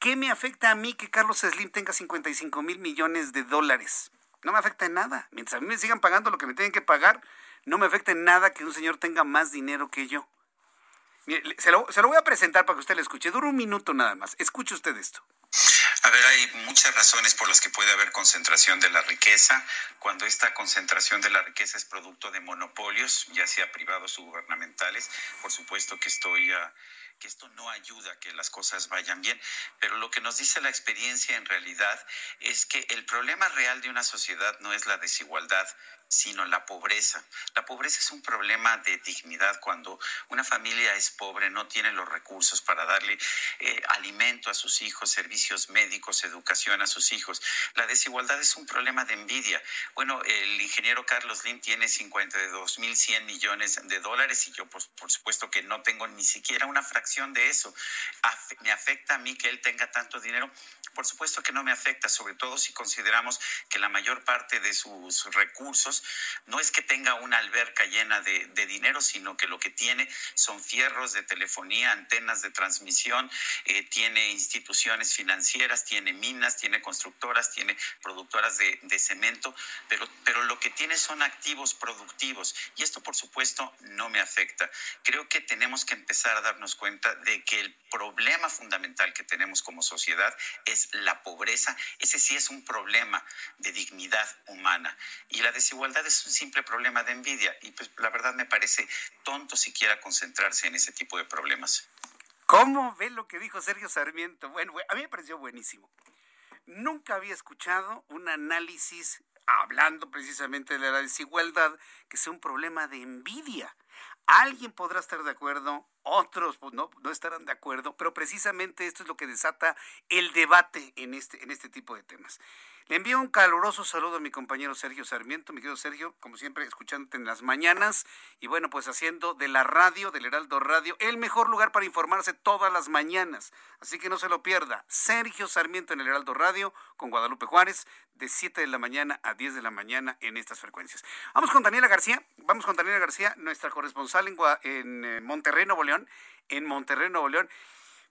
Speaker 1: ¿Qué me afecta a mí que Carlos Slim tenga 55 mil millones de dólares? No me afecta en nada. Mientras a mí me sigan pagando lo que me tienen que pagar, no me afecta en nada que un señor tenga más dinero que yo. se, lo, se lo voy a presentar para que usted lo escuche. Dura un minuto nada más. Escuche usted esto.
Speaker 14: A ver, hay muchas razones por las que puede haber concentración de la riqueza. Cuando esta concentración de la riqueza es producto de monopolios, ya sea privados o gubernamentales, por supuesto que estoy... Uh, que esto no ayuda a que las cosas vayan bien, pero lo que nos dice la experiencia en realidad es que el problema real de una sociedad no es la desigualdad, sino la pobreza. La pobreza es un problema de dignidad. Cuando una familia es pobre, no tiene los recursos para darle eh, alimento a sus hijos, servicios médicos, educación a sus hijos. La desigualdad es un problema de envidia. Bueno, el ingeniero Carlos Lim tiene 52.100 millones de dólares y yo por, por, supuesto que no tengo ni siquiera una fracción de eso. me afecta a mí que él tenga tanto dinero. Por supuesto que no me afecta, sobre todo si consideramos que la mayor parte de sus recursos no es que tenga una alberca llena de, dinero, sino que lo que tiene son fierros de telefonía, antenas de transmisión, eh, tiene instituciones financieras, tiene minas, tiene constructoras, tiene productoras de, de cemento, pero, pero lo que tiene son activos productivos y esto por supuesto no me afecta. Creo que tenemos que empezar a darnos cuenta de que el problema fundamental que tenemos como sociedad es la pobreza. Ese sí es un problema de dignidad humana y la desigualdad es un simple problema de envidia y pues la verdad me parece tonto siquiera concentrarse en ese tipo de problemas.
Speaker 1: ¿Cómo ve lo que dijo Sergio Sarmiento? Bueno, a mí me pareció buenísimo. Nunca había escuchado un análisis hablando precisamente de la desigualdad que sea un problema de envidia. Alguien podrá estar de acuerdo, otros pues, no, no estarán de acuerdo, pero precisamente esto es lo que desata el debate en este, en este tipo de temas. Le envío un caluroso saludo a mi compañero Sergio Sarmiento, mi querido Sergio, como siempre, escuchándote en las mañanas y bueno, pues haciendo de la radio, del Heraldo Radio, el mejor lugar para informarse todas las mañanas. Así que no se lo pierda. Sergio Sarmiento en el Heraldo Radio con Guadalupe Juárez de 7 de la mañana a 10 de la mañana en estas frecuencias. Vamos con Daniela García, vamos con Daniela García, nuestra corresponsal en, en eh, Monterrey, Nuevo León, en Monterrey, Nuevo León.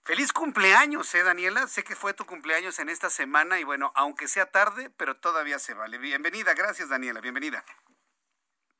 Speaker 1: Feliz cumpleaños, ¿eh, Daniela? Sé que fue tu cumpleaños en esta semana y bueno, aunque sea tarde, pero todavía se vale. Bienvenida, gracias, Daniela, bienvenida.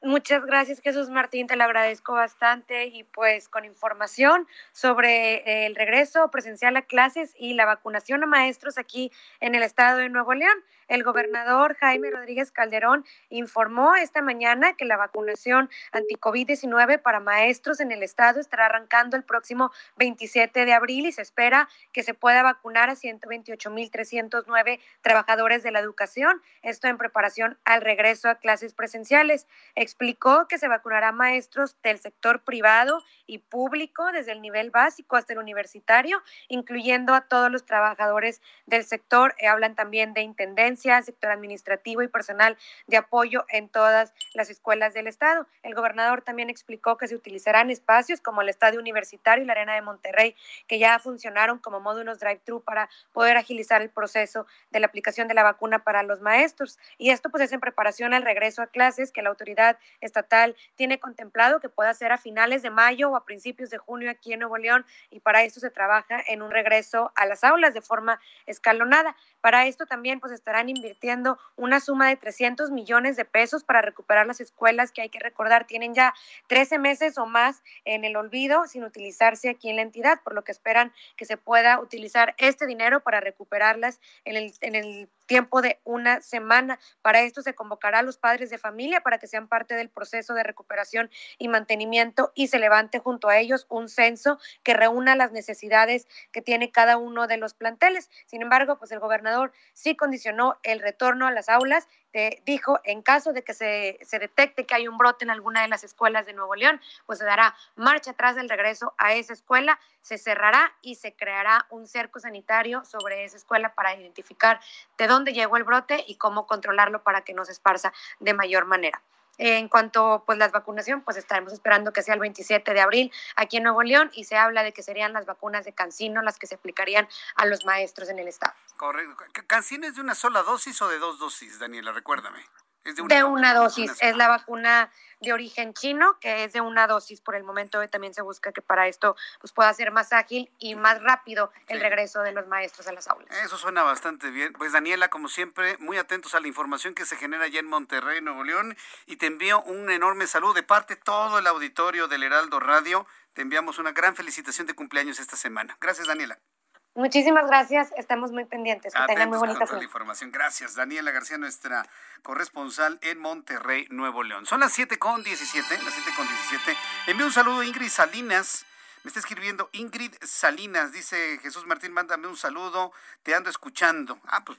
Speaker 15: Muchas gracias, Jesús Martín, te lo agradezco bastante y pues con información sobre el regreso presencial a clases y la vacunación a maestros aquí en el estado de Nuevo León. El gobernador Jaime Rodríguez Calderón informó esta mañana que la vacunación anti-COVID-19 para maestros en el estado estará arrancando el próximo 27 de abril y se espera que se pueda vacunar a 128.309 trabajadores de la educación, esto en preparación al regreso a clases presenciales. Explicó que se vacunará maestros del sector privado y público desde el nivel básico hasta el universitario, incluyendo a todos los trabajadores del sector. hablan también de intendencia sector administrativo y personal de apoyo en todas las escuelas del Estado. El gobernador también explicó que se utilizarán espacios como el Estadio Universitario y la Arena de Monterrey, que ya funcionaron como módulos drive-thru para poder agilizar el proceso de la aplicación de la vacuna para los maestros. Y esto pues es en preparación al regreso a clases que la autoridad estatal tiene contemplado que pueda ser a finales de mayo o a principios de junio aquí en Nuevo León y para esto se trabaja en un regreso a las aulas de forma escalonada. Para esto también pues estarán invirtiendo una suma de 300 millones de pesos para recuperar las escuelas que hay que recordar tienen ya 13 meses o más en el olvido sin utilizarse aquí en la entidad, por lo que esperan que se pueda utilizar este dinero para recuperarlas en el, en el tiempo de una semana. Para esto se convocará a los padres de familia para que sean parte parte del proceso de recuperación y mantenimiento y se levante junto a ellos un censo que reúna las necesidades que tiene cada uno de los planteles. Sin embargo, pues el gobernador sí condicionó el retorno a las aulas dijo, en caso de que se, se, detecte que hay un brote en alguna de las escuelas de Nuevo León, pues se dará marcha atrás del regreso a esa escuela, se cerrará y se creará un cerco sanitario sobre esa escuela para identificar de dónde llegó el brote y cómo controlarlo para que no se esparza de mayor manera. En cuanto pues las vacunación, pues estaremos esperando que sea el 27 de abril aquí en Nuevo León y se habla de que serían las vacunas de Cancino las que se aplicarían a los maestros en el estado.
Speaker 1: Correcto. ¿Cancino es de una sola dosis o de dos dosis, Daniela? Recuérdame.
Speaker 15: Es de una, dosis. es la vacuna de origen chino, que es de una dosis por el momento. También se busca que para esto pues, pueda ser más ágil y más rápido el regreso de los maestros a las aulas.
Speaker 1: Eso suena bastante bien. Pues Daniela, como siempre, muy atentos a la información que se genera allá en Monterrey, Nuevo León. Y te envío un enorme saludo de parte de todo el auditorio del Heraldo Radio. Te enviamos una gran felicitación de cumpleaños esta semana. Gracias, Daniela.
Speaker 15: Muchísimas gracias, estamos muy pendientes. Que tengan muy bonita
Speaker 1: la información. Gracias, Daniela García, nuestra corresponsal en Monterrey, Nuevo León. Son las 7 con 17, las 7 con 17. Envío un saludo a Ingrid Salinas. Me está escribiendo Ingrid Salinas, dice Jesús Martín, mándame un saludo, te ando escuchando. Ah, pues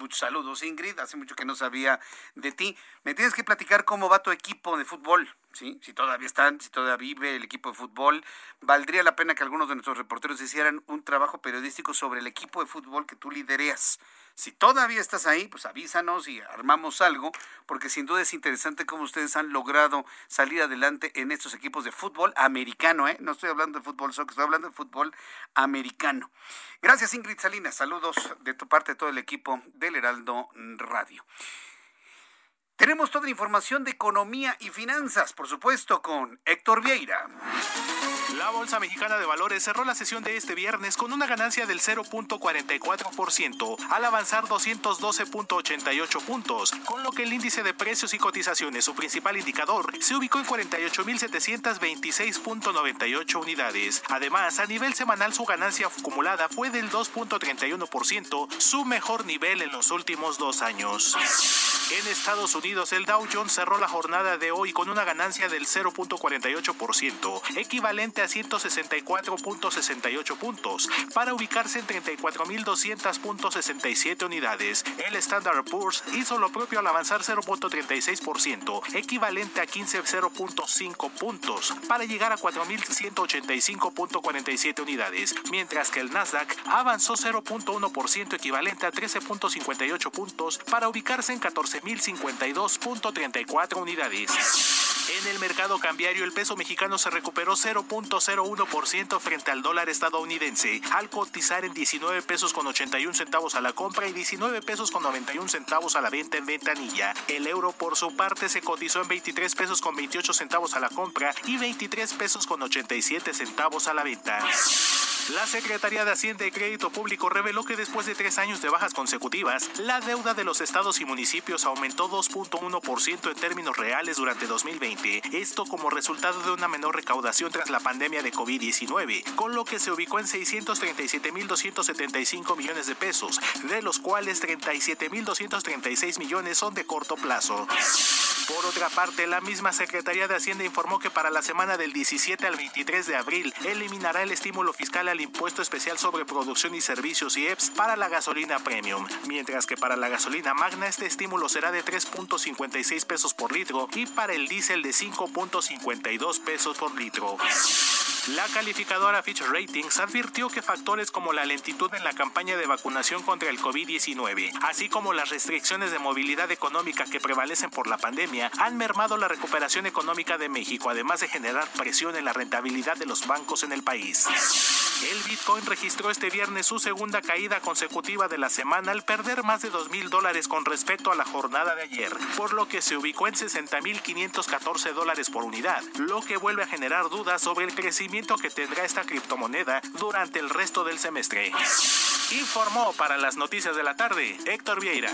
Speaker 1: muchos saludos, Ingrid. Hace mucho que no sabía de ti. Me tienes que platicar cómo va tu equipo de fútbol. ¿sí? Si todavía están, si todavía vive el equipo de fútbol, valdría la pena que algunos de nuestros reporteros hicieran un trabajo periodístico sobre el equipo de fútbol que tú lidereas. Si todavía estás ahí, pues avísanos y armamos algo, porque sin duda es interesante cómo ustedes han logrado salir adelante en estos equipos de fútbol americano, ¿eh? No estoy hablando de fútbol soccer, estoy hablando de fútbol americano. Gracias Ingrid Salinas, saludos de tu parte a todo el equipo del Heraldo Radio. Tenemos toda la información de economía y finanzas, por supuesto, con Héctor Vieira.
Speaker 16: La Bolsa Mexicana de Valores cerró la sesión de este viernes con una ganancia del 0.44% al avanzar 212.88 puntos, con lo que el índice de precios y cotizaciones, su principal indicador, se ubicó en 48.726.98 unidades. Además, a nivel semanal su ganancia acumulada fue del 2.31%, su mejor nivel en los últimos dos años. En Estados Unidos, el Dow Jones cerró la jornada de hoy con una ganancia del 0.48%, equivalente a 164.68 puntos, para ubicarse en 34.200.67 unidades. El Standard Poor's hizo lo propio al avanzar 0.36%, equivalente a 15.0.5 puntos, para llegar a 4.185.47 unidades, mientras que el Nasdaq avanzó 0.1%, equivalente a 13.58 puntos, para ubicarse en 14 1052.34 unidades. En el mercado cambiario, el peso mexicano se recuperó 0.01% frente al dólar estadounidense, al cotizar en 19 pesos con 81 centavos a la compra y 19 pesos con 91 centavos a la venta en ventanilla. El euro, por su parte, se cotizó en 23 pesos con 28 centavos a la compra y 23 pesos con 87 centavos a la venta. La Secretaría de Hacienda y Crédito Público reveló que después de tres años de bajas consecutivas, la deuda de los estados y municipios aumentó 2.1% en términos reales durante 2020, esto como resultado de una menor recaudación tras la pandemia de COVID-19, con lo que se ubicó en 637.275 millones de pesos, de los cuales 37.236 millones son de corto plazo. Por otra parte, la misma Secretaría de Hacienda informó que para la semana del 17 al 23 de abril eliminará el estímulo fiscal al impuesto especial sobre producción y servicios IEPS para la gasolina premium, mientras que para la gasolina magna este estímulo será de 3.56 pesos por litro y para el diésel de 5.52 pesos por litro. La calificadora Fitch Ratings advirtió que factores como la lentitud en la campaña de vacunación contra el COVID-19, así como las restricciones de movilidad económica que prevalecen por la pandemia, han mermado la recuperación económica de México, además de generar presión en la rentabilidad de los bancos en el país. El Bitcoin registró este viernes su segunda caída consecutiva de la semana al perder más de 2 mil dólares con respecto a la jornada de ayer, por lo que se ubicó en 60.514 dólares por unidad, lo que vuelve a generar dudas sobre el crecimiento que tendrá esta criptomoneda durante el resto del semestre. Informó para las noticias de la tarde Héctor Vieira.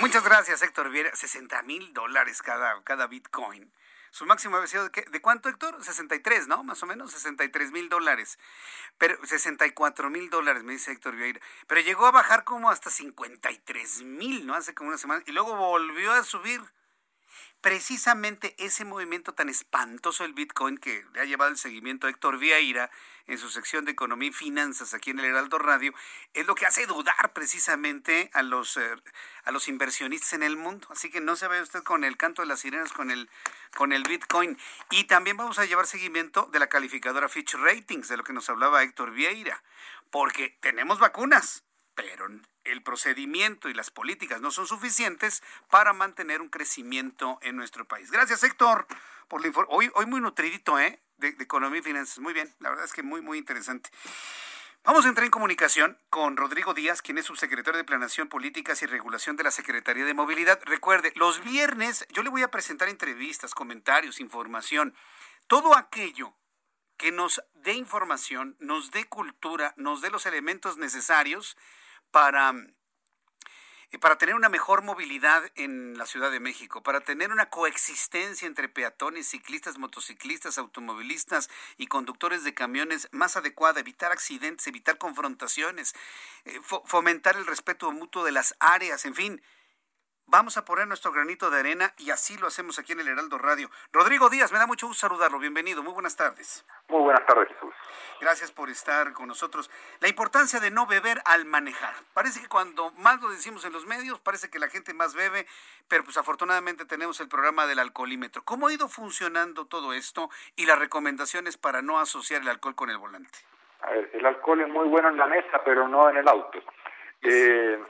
Speaker 1: Muchas gracias, Héctor Vieira. 60 mil dólares cada, cada Bitcoin. Su máximo había sido de, de cuánto, Héctor? 63, ¿no? Más o menos, 63 mil dólares. Pero 64 mil dólares, me dice Héctor Vieira. Pero llegó a bajar como hasta 53 mil, ¿no? Hace como una semana. Y luego volvió a subir. Precisamente ese movimiento tan espantoso del Bitcoin que le ha llevado el seguimiento a Héctor Vieira en su sección de Economía y Finanzas aquí en el Heraldo Radio, es lo que hace dudar precisamente a los, eh, a los inversionistas en el mundo. Así que no se vaya usted con el canto de las sirenas con el, con el Bitcoin. Y también vamos a llevar seguimiento de la calificadora Fitch Ratings, de lo que nos hablaba Héctor Vieira, porque tenemos vacunas, pero el procedimiento y las políticas no son suficientes para mantener un crecimiento en nuestro país. Gracias, Héctor, por la. Hoy, hoy muy nutridito, ¿eh? De, de, economía y finanzas. Muy bien, la verdad es que muy, muy interesante. Vamos a entrar en comunicación con Rodrigo Díaz, quien es subsecretario de Planación, Políticas y Regulación de la Secretaría de Movilidad. Recuerde, los viernes yo le voy a presentar entrevistas, comentarios, información, todo aquello que nos dé información, nos dé cultura, nos dé los elementos necesarios para, para tener una mejor movilidad en la Ciudad de México, para tener una coexistencia entre peatones, ciclistas, motociclistas, automovilistas y conductores de camiones más adecuada, evitar accidentes, evitar confrontaciones, eh, fomentar el respeto mutuo de las áreas, en fin. Vamos a poner nuestro granito de arena y así lo hacemos aquí en el Heraldo Radio. Rodrigo Díaz, me da mucho gusto saludarlo. Bienvenido. Muy buenas tardes.
Speaker 17: Muy buenas tardes, Jesús.
Speaker 1: Gracias por estar con nosotros. La importancia de no beber al manejar. Parece que cuando más lo decimos en los medios, parece que la gente más bebe, pero pues afortunadamente tenemos el programa del alcoholímetro. ¿Cómo ha ido funcionando todo esto y las recomendaciones para no asociar el alcohol con el volante?
Speaker 17: A ver, el alcohol es muy bueno en la mesa, pero no en el auto. Eh,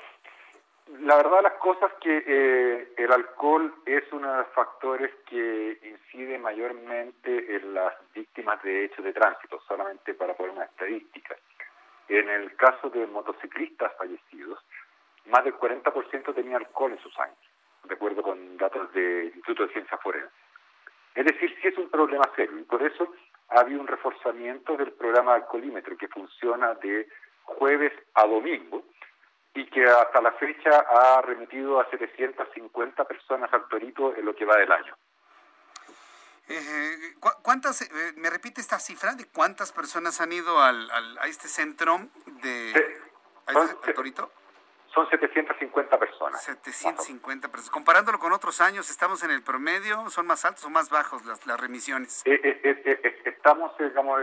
Speaker 17: la verdad las cosas que eh, el alcohol es uno de los factores que incide mayormente en las víctimas de hechos de tránsito, solamente para poner una estadística. En el caso de motociclistas fallecidos, más del 40% tenía alcohol en su sangre, de acuerdo con datos del Instituto de Ciencia Forense. Es decir, sí es un problema serio y por eso ha habido un reforzamiento del programa alcoholímetro que funciona de jueves a domingo, y que hasta la fecha ha remitido a 750 personas al Torito en lo que va del año.
Speaker 1: Eh, ¿Cuántas, eh, me repite esta cifra de cuántas personas han ido al, al a este centro de
Speaker 17: sí, este, Torito? Son 750 personas.
Speaker 1: 750 personas. Comparándolo con otros años, ¿estamos en el promedio? ¿Son más altos o más bajos las, las remisiones?
Speaker 17: Eh, eh, estamos, digamos,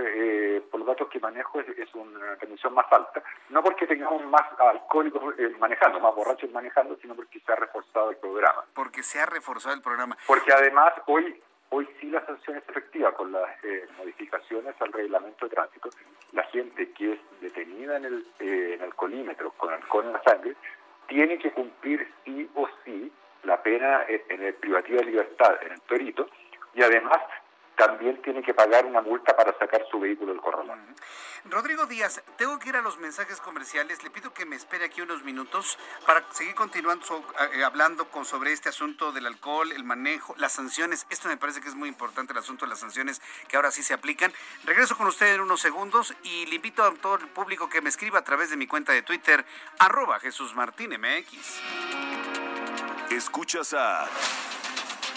Speaker 17: por los datos que manejo, es, es, una remisión más alta. No porque tengamos más alcohólicos manejando, más borrachos manejando, sino porque se ha reforzado el programa.
Speaker 1: Porque se ha reforzado el programa.
Speaker 17: Porque además hoy Hoy sí la sanción es efectiva con las eh, modificaciones al reglamento de tránsito. La gente que es detenida en el, eh, en alcoholímetro con alcohol en la sangre tiene que cumplir sí o sí la pena en el privativo de libertad, en el torito, y además también tiene que pagar una multa para sacar su vehículo del corralón.
Speaker 1: Rodrigo Díaz, tengo que ir a los mensajes comerciales. Le pido que me espere aquí unos minutos para seguir continuando eh, hablando con, sobre este asunto del alcohol, el manejo, las sanciones. Esto me parece que es muy importante, el asunto de las sanciones que ahora sí se aplican. Regreso con usted en unos segundos y le invito a todo el público que me escriba a través de mi cuenta de Twitter, arroba Jesús Martín MX.
Speaker 12: Escuchas a...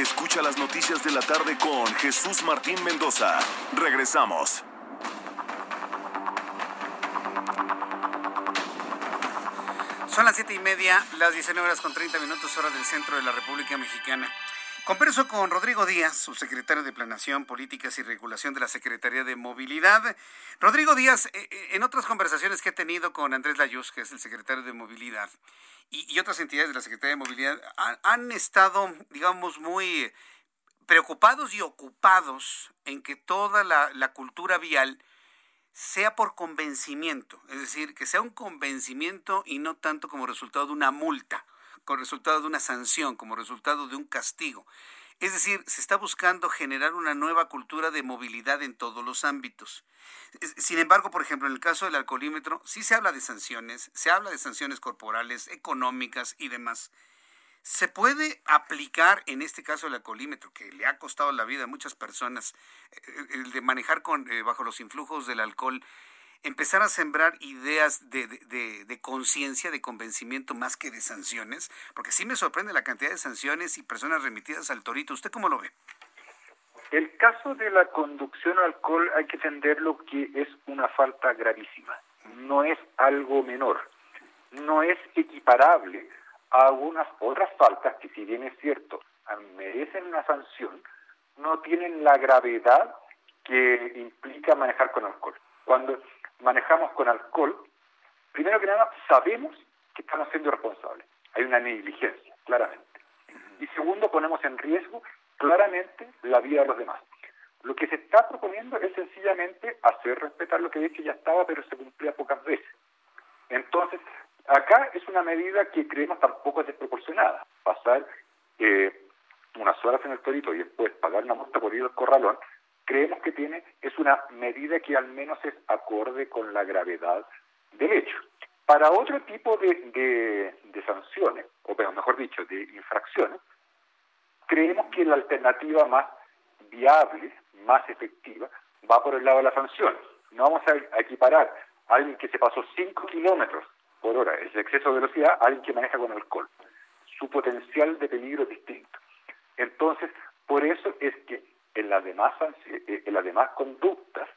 Speaker 12: Escucha las noticias de la tarde con Jesús Martín Mendoza. Regresamos.
Speaker 1: Son las siete y media, las 19 horas con 30 minutos, hora del centro de la República Mexicana. Converso con Rodrigo Díaz, subsecretario de Planación, Políticas y Regulación de la Secretaría de Movilidad. Rodrigo Díaz, eh, eh, en otras conversaciones que he tenido con Andrés Layuz, que es el secretario de Movilidad, y, otras entidades de la Secretaría de Movilidad, han, estado, digamos, muy preocupados y ocupados en que toda la, la cultura vial sea por convencimiento, es decir, que sea un convencimiento y no tanto como resultado de una multa como resultado de una sanción, como resultado de un castigo. Es decir, se está buscando generar una nueva cultura de movilidad en todos los ámbitos. Sin embargo, por ejemplo, en el caso del alcoholímetro, sí se habla de sanciones, se habla de sanciones corporales, económicas y demás. ¿Se puede aplicar en este caso el alcoholímetro, que le ha costado la vida a muchas personas, eh, el de manejar con, eh, bajo los influjos del alcohol, empezar a sembrar ideas de, de, conciencia, de convencimiento más que de sanciones? Porque sí me sorprende la cantidad de sanciones y personas remitidas al torito. ¿Usted cómo lo ve?
Speaker 17: El caso de la conducción al alcohol hay que entenderlo que es una falta gravísima, no es algo menor, no es equiparable a algunas otras faltas que si bien es cierto merecen una sanción, no tienen la gravedad que implica manejar con alcohol. Cuando manejamos con alcohol, primero que nada sabemos que estamos siendo responsables. Hay una negligencia, claramente. Y segundo, ponemos en riesgo claramente la vida de los demás. Lo que se está proponiendo es sencillamente hacer respetar lo que de hecho ya estaba, pero se cumplía pocas veces. Entonces, acá es una medida que creemos tampoco es desproporcionada. Pasar eh, unas horas en el torito y después pagar una multa por ir al corralón, creemos que tiene es una medida que al menos es acorde con la gravedad del hecho. Para otro tipo de, sanciones, o mejor dicho, de infracciones, creemos que la alternativa más viable, más efectiva, va por el lado de la sanción. No vamos a equiparar a alguien que se pasó 5 kilómetros por hora, ese exceso de velocidad, a alguien que maneja con alcohol. Su potencial de peligro es distinto. Entonces, por eso es que en las demás, eh, en las demás conductas,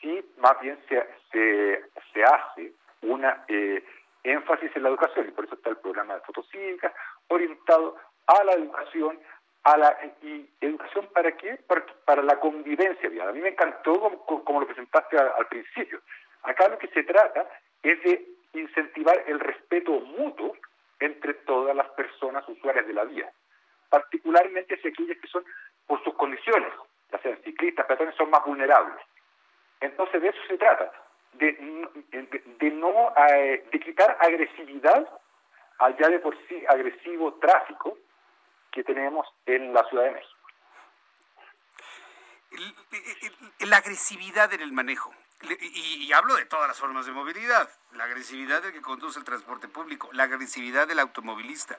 Speaker 17: sí más bien se, se, se hace una eh, énfasis en la educación, y por eso está el programa de fotocívica, orientado a la educación, a la y educación para qué? Para, la convivencia vial. A mí me encantó como, lo presentaste al, principio. Acá lo que se trata es de incentivar el respeto mutuo entre todas las personas usuarias de la vía, particularmente aquellas que son por sus condiciones, ya sean ciclistas, peatones, son más vulnerables. Entonces de eso se trata, de, no eh, de quitar agresividad al ya de por sí agresivo tráfico que tenemos en la Ciudad de México.
Speaker 1: La agresividad en el manejo. Y, hablo de todas las formas de movilidad, la agresividad del que conduce el transporte público, la agresividad del automovilista,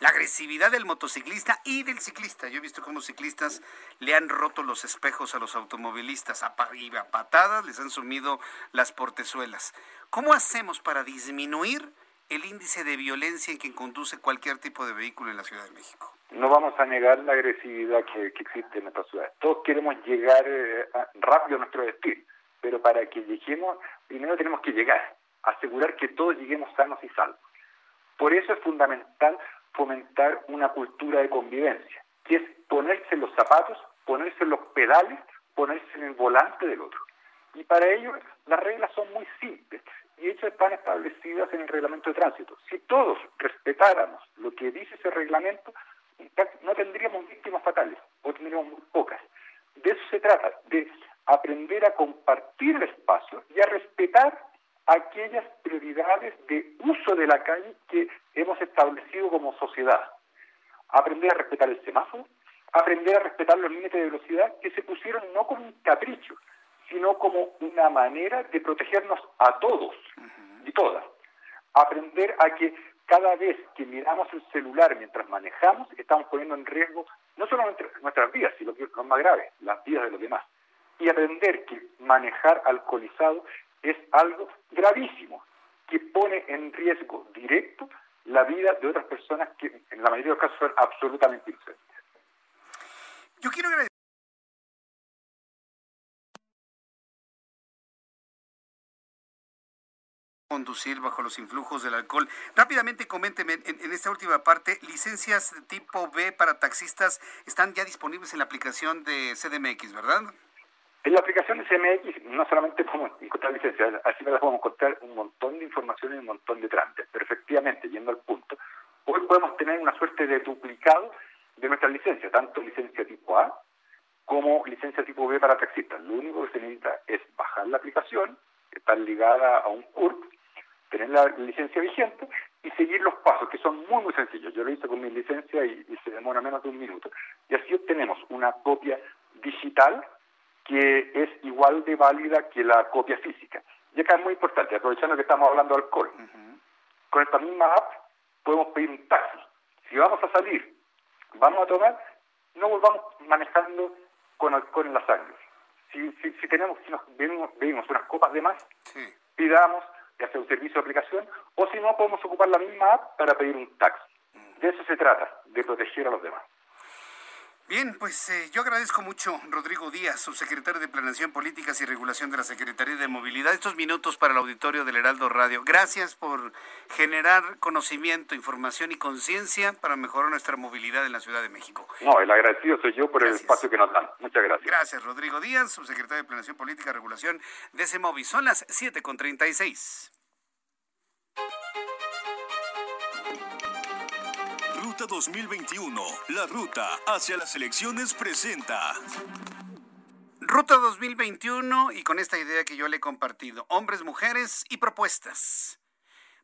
Speaker 1: la agresividad del motociclista y del ciclista. Yo he visto cómo ciclistas le han roto los espejos a los automovilistas a, y a patadas les han sumido las portezuelas. ¿Cómo hacemos para disminuir el índice de violencia en que conduce cualquier tipo de vehículo en la Ciudad de México?
Speaker 17: no vamos a negar la agresividad que, existe en nuestra ciudad. Todos queremos llegar eh, rápido a nuestro destino, pero para que lleguemos, primero tenemos que llegar, asegurar que todos lleguemos sanos y salvos. Por eso es fundamental fomentar una cultura de convivencia, que es ponerse los zapatos, ponerse los pedales, ponerse en el volante del otro. Y para ello las reglas son muy simples y de hecho están establecidas en el reglamento de tránsito. Si todos respetáramos lo que dice ese reglamento, no tendríamos víctimas fatales o tendríamos muy pocas. De eso se trata, de aprender a compartir el espacio y a respetar aquellas prioridades de uso de la calle que hemos establecido como sociedad. Aprender a respetar el semáforo, aprender a respetar los límites de velocidad que se pusieron no como un capricho, sino como una manera de protegernos a todos y todas. Aprender a que cada vez que miramos el celular mientras manejamos, estamos poniendo en riesgo no solamente nuestras vidas, sino que lo más grave, las vidas de los demás. Y aprender que manejar alcoholizado es algo gravísimo, que pone en riesgo directo la vida de otras personas que en la mayoría de los casos son absolutamente inocentes.
Speaker 1: Yo quiero conducir bajo los influjos del alcohol. Rápidamente coménteme en, esta última parte, licencias tipo B para taxistas están ya disponibles en la aplicación de CDMX, ¿verdad?
Speaker 17: En la aplicación de CDMX no solamente podemos encontrar licencias, así podemos encontrar un montón de información y un montón de trámites, pero efectivamente, yendo al punto, hoy podemos tener una suerte de duplicado de nuestras licencias, tanto licencia tipo A como licencia tipo B para taxistas. Lo único que se necesita es bajar la aplicación, estar ligada a un CURP tener la licencia vigente y seguir los pasos, que son muy, muy sencillos. Yo lo hice con mi licencia y, se demora menos de un minuto. Y así obtenemos una copia digital que es igual de válida que la copia física. Y acá es muy importante, aprovechando que estamos hablando de alcohol. Con esta misma app podemos pedir un taxi. Si vamos a salir, vamos a tomar, no volvamos manejando con alcohol en la sangre. Si, si, si tenemos, si nos bebimos, unas copas de más, pidamos ya sea un servicio de aplicación, o si no, podemos ocupar la misma app para pedir un taxi. De eso se trata, de proteger a los demás.
Speaker 1: Bien, pues eh, yo agradezco mucho Rodrigo Díaz, subsecretario de Planeación, Políticas y Regulación de la Secretaría de Movilidad, estos minutos para el auditorio del Heraldo Radio. Gracias por generar conocimiento, información y conciencia para mejorar nuestra movilidad en la Ciudad de México.
Speaker 17: No, el agradecido soy yo por el espacio que nos dan. Muchas gracias.
Speaker 1: Gracias, Rodrigo Díaz, subsecretario de Planeación, Política y Regulación de CEMOVI. Son las 7.36.
Speaker 12: Ruta 2021, la ruta hacia las elecciones presenta.
Speaker 1: Ruta 2021 y con esta idea que yo le he compartido, hombres, mujeres y propuestas.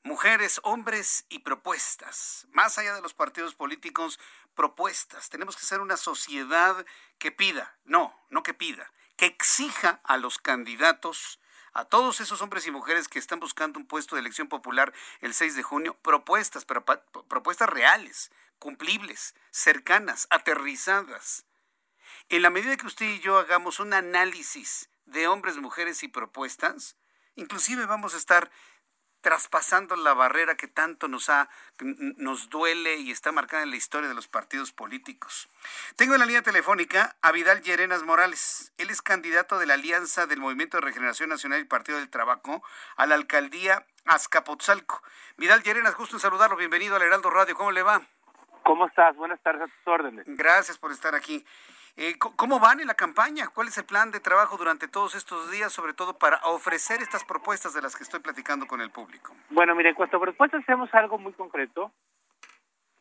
Speaker 1: Mujeres, hombres y propuestas. Más allá de los partidos políticos, propuestas. Tenemos que ser una sociedad que pida, no, no que pida, que exija a los candidatos a todos esos hombres y mujeres que están buscando un puesto de elección popular el 6 de junio, propuestas, pero propuestas reales, cumplibles, cercanas, aterrizadas. En la medida que usted y yo hagamos un análisis de hombres, mujeres y propuestas, inclusive vamos a estar traspasando la barrera que tanto nos ha nos duele y está marcada en la historia de los partidos políticos. Tengo en la línea telefónica a Vidal Llerenas Morales. Él es candidato de la Alianza del Movimiento de Regeneración Nacional y Partido del Trabajo a la alcaldía Azcapotzalco. Vidal Llerenas, gusto en saludarlo. Bienvenido al Heraldo Radio. ¿Cómo le va?
Speaker 18: ¿Cómo estás? Buenas tardes a tus órdenes.
Speaker 1: Gracias por estar aquí. Eh, ¿Cómo van en la campaña? ¿Cuál es el plan de trabajo durante todos estos días, sobre todo para ofrecer estas propuestas de las que estoy platicando con el público?
Speaker 18: Bueno, mire, en cuanto a propuestas, hacemos algo muy concreto,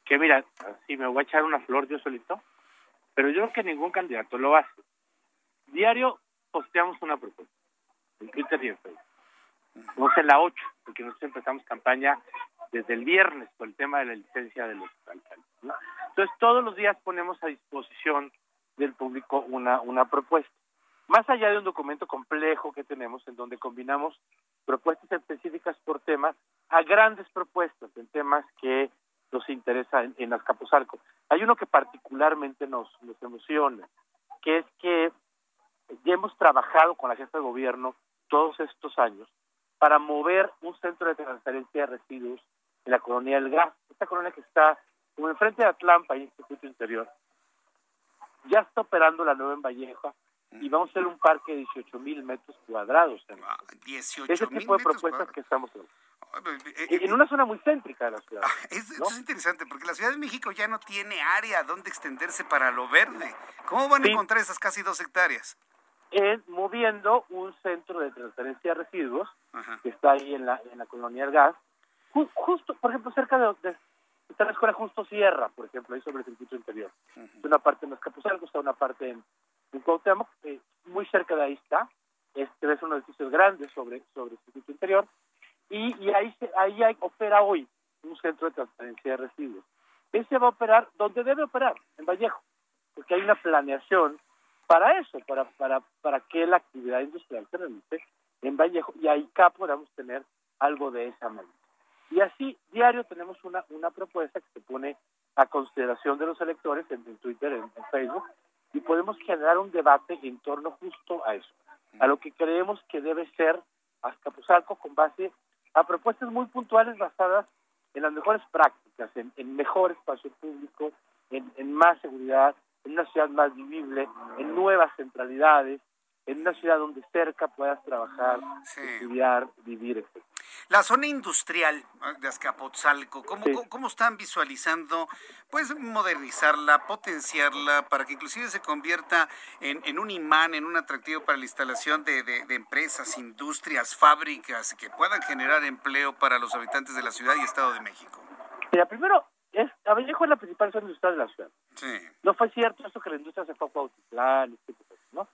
Speaker 18: que mira, si me voy a echar una flor yo solito, pero yo creo que ningún candidato lo hace. Diario posteamos una propuesta, en Twitter y en Facebook. No sé, la 8, porque nosotros empezamos campaña desde el viernes por el tema de la licencia de los alcaldes. Entonces, todos los días ponemos a disposición del público una, una propuesta. Más allá de un documento complejo que tenemos en donde combinamos propuestas específicas por temas a grandes propuestas en temas que nos interesa en, en Azcapotzalco. Hay uno que particularmente nos, nos emociona, que es que ya hemos trabajado con la jefa de gobierno todos estos años para mover un centro de transferencia de residuos en la colonia del gas, esta colonia que está como enfrente de Atlampa y Instituto Interior, ya está operando la nueva en Vallejo y vamos a hacer un parque de 18 mil metros cuadrados. Ese tipo de propuestas que estamos haciendo. Eh, eh, en una zona muy céntrica de la ciudad. Ah,
Speaker 1: es, es, interesante porque la Ciudad de México ya no tiene área donde extenderse para lo verde. ¿Cómo van a encontrar esas casi dos hectáreas?
Speaker 18: Es moviendo un centro de transferencia de residuos que está ahí en la, en la colonia del gas, justo, por ejemplo, cerca de, de, está la escuela Justo Sierra, por ejemplo, ahí sobre el circuito interior. Una parte en Escapuzalco, está una parte en, en Cuauhtémoc, eh, muy cerca de ahí está. Este es uno de los edificios grandes sobre, sobre el circuito interior. Y, y ahí, se, ahí hay, opera hoy un centro de transferencia de residuos. Ese va a operar donde debe operar, en Vallejo, porque hay una planeación para eso, para, para, para que la actividad industrial se realice en Vallejo y ahí acá podamos tener algo de esa manera. Y así, diario tenemos una, una propuesta que se pone a consideración de los electores en, Twitter, en, Facebook, y podemos generar un debate en torno justo a eso, a lo que creemos que debe ser Azcapotzalco con base a propuestas muy puntuales basadas en las mejores prácticas, en, en mejor espacio público, en, en más seguridad, en una ciudad más vivible, en nuevas centralidades, en una ciudad donde cerca puedas trabajar, estudiar, vivir, etc.
Speaker 1: La zona industrial de Azcapotzalco, ¿cómo, ¿cómo están visualizando pues modernizarla, potenciarla para que inclusive se convierta en, en un imán, en un atractivo para la instalación de, de, empresas, industrias, fábricas que puedan generar empleo para los habitantes de la ciudad y Estado de México?
Speaker 18: Mira, primero, es, Avallejo es la principal zona industrial de la ciudad.
Speaker 1: Sí.
Speaker 18: No fue cierto eso que la industria se fue a Cuautitlán, ¿no?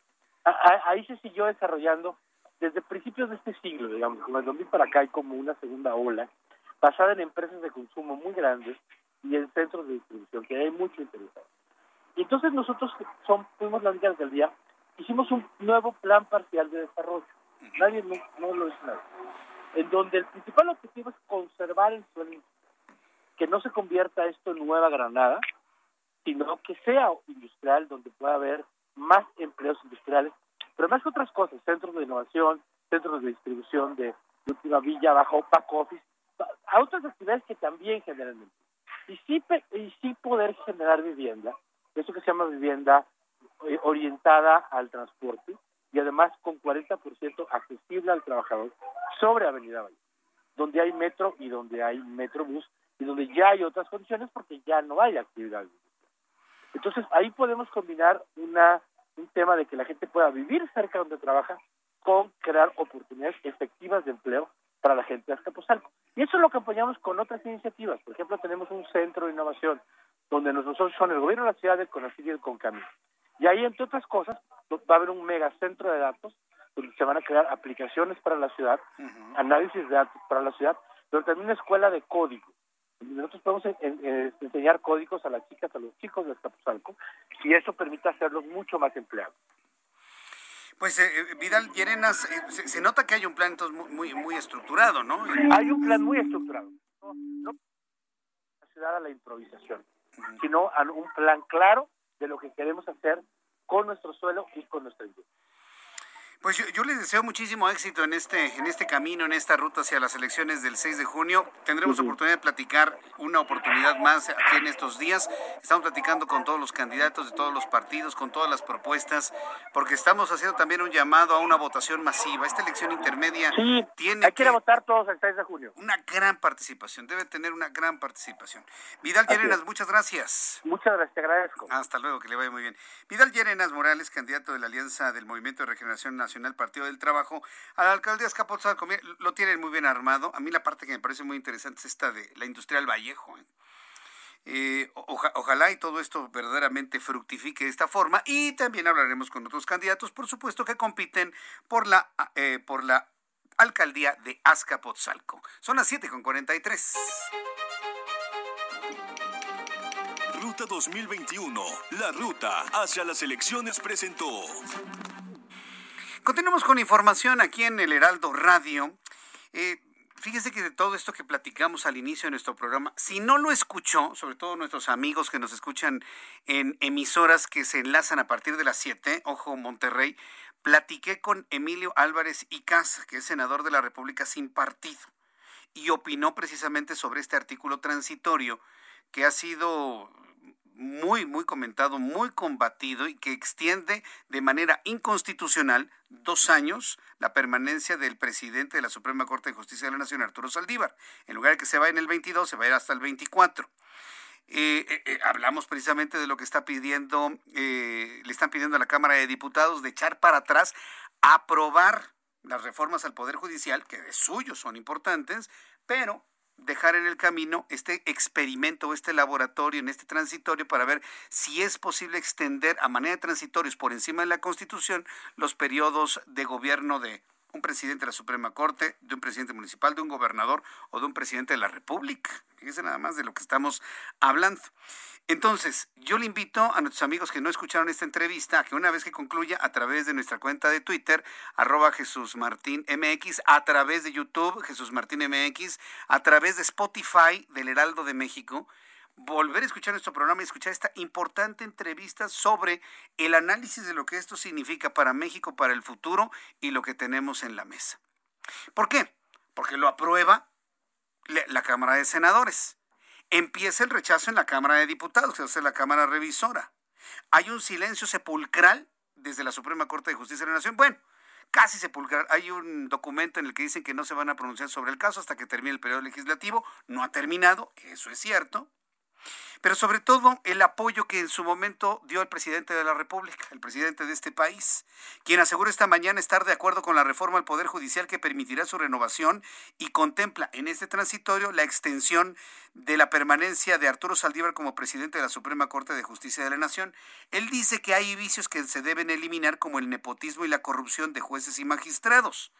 Speaker 18: ahí se siguió desarrollando desde principios de este siglo, digamos, el 2000 para acá hay como una segunda ola, basada en empresas de consumo muy grandes y en centros de distribución, que hay mucho interés. Y entonces nosotros son, fuimos la única día, hicimos un nuevo plan parcial de desarrollo. Nadie no, lo hizo nada. En donde el principal objetivo es conservar el suelo que no se convierta esto en Nueva Granada, sino que sea industrial, donde pueda haber más empleos industriales, pero más que otras cosas, centros de innovación, centros de distribución de, última villa, bajo back office, a otras actividades que también generan. Y sí, y sí poder generar vivienda, eso que se llama vivienda eh, orientada al transporte y además con 40% accesible al trabajador sobre Avenida Valle, donde hay metro y donde hay metrobús y donde ya hay otras condiciones porque ya no hay actividad. Entonces ahí podemos combinar una un tema de que la gente pueda vivir cerca donde trabaja con crear oportunidades efectivas de empleo para la gente de Azcapotzalco. Y eso lo acompañamos con otras iniciativas. Por ejemplo, tenemos un centro de innovación donde nuestros socios son el gobierno de la ciudad, el CONACYT y el CONCAMI. Y ahí, entre otras cosas, va a haber un megacentro de datos donde se van a crear aplicaciones para la ciudad, análisis de datos para la ciudad, pero también una escuela de código. Nosotros podemos enseñar códigos a las chicas, a los chicos de Escapuzalco, y eso permite hacerlos mucho más empleados.
Speaker 1: Pues eh, eh, Vidal Llerenas, eh, se, nota que hay un plan entonces muy, muy estructurado, ¿no?
Speaker 18: Hay un plan muy estructurado. No, no a la improvisación, sino a un plan claro de lo que queremos hacer con nuestro suelo y con nuestra industria.
Speaker 1: Pues yo, les deseo muchísimo éxito en este, en este camino, en esta ruta hacia las elecciones del 6 de junio. Tendremos oportunidad de platicar una oportunidad más aquí en estos días. Estamos platicando con todos los candidatos de todos los partidos, con todas las propuestas, porque estamos haciendo también un llamado a una votación masiva. Esta elección intermedia tiene
Speaker 18: hay que, votar todos el 6 de junio.
Speaker 1: Una gran participación, debe tener una gran participación. Vidal Llerenas, muchas gracias.
Speaker 18: Muchas gracias, te agradezco.
Speaker 1: Hasta luego, que le vaya muy bien. Vidal Llerenas Morales, candidato de la Alianza del Movimiento de Regeneración Nacional el Partido del Trabajo, a la alcaldía Escapotzalco, lo tienen muy bien armado. A mí la parte que me parece muy interesante es esta de la Industrial Vallejo. ¿eh? Eh, ojalá y todo esto verdaderamente fructifique de esta forma y también hablaremos con otros candidatos, por supuesto, que compiten por la, eh, por la alcaldía de Azcapotzalco. Son las 7 con 43.
Speaker 12: Ruta 2021, la ruta hacia las elecciones presentó.
Speaker 1: Continuamos con información aquí en el Heraldo Radio. Eh, fíjese que de todo esto que platicamos al inicio de nuestro programa, si no lo escuchó, sobre todo nuestros amigos que nos escuchan en emisoras que se enlazan a partir de las 7, ojo Monterrey, platiqué con Emilio Álvarez y Casa, que es senador de la República sin partido, y opinó precisamente sobre este artículo transitorio que ha sido muy, muy comentado, muy combatido y que extiende de manera inconstitucional dos años la permanencia del presidente de la Suprema Corte de Justicia de la Nación, Arturo Saldívar. En lugar de que se vaya en el 22, se va a ir hasta el 24. Eh, eh, eh, hablamos precisamente de lo que está pidiendo, le están pidiendo a la Cámara de Diputados de echar para atrás, aprobar las reformas al Poder Judicial, que de suyo son importantes, pero dejar en el camino este experimento, este laboratorio, en este transitorio, para ver si es posible extender a manera de transitorios por encima de la Constitución los periodos de gobierno de un presidente de la Suprema Corte, de un presidente municipal, de un gobernador o de un presidente de la República. Fíjese nada más de lo que estamos hablando. Entonces, yo le invito a nuestros amigos que no escucharon esta entrevista a que una vez que concluya a través de nuestra cuenta de Twitter, arroba Jesús Martín MX, a través de YouTube, Jesús Martín MX, a través de Spotify del Heraldo de México, volver a escuchar nuestro programa y escuchar esta importante entrevista sobre el análisis de lo que esto significa para México, para el futuro y lo que tenemos en la mesa. ¿Por qué? Porque lo aprueba la Cámara de Senadores Empieza el rechazo en la Cámara de Diputados, que es la Cámara Revisora. Hay un silencio sepulcral desde la Suprema Corte de Justicia de la Nación. Bueno, casi sepulcral. Hay un documento en el que dicen que no se van a pronunciar sobre el caso hasta que termine el periodo legislativo. No ha terminado, eso es cierto pero sobre todo el apoyo que en su momento dio el presidente de la República, el presidente de este país, quien asegura esta mañana estar de acuerdo con la reforma al Poder Judicial que permitirá su renovación y contempla en este transitorio la extensión de la permanencia de Arturo Saldívar como presidente de la Suprema Corte de Justicia de la Nación. Él dice que hay vicios que se deben eliminar como el nepotismo y la corrupción de jueces y magistrados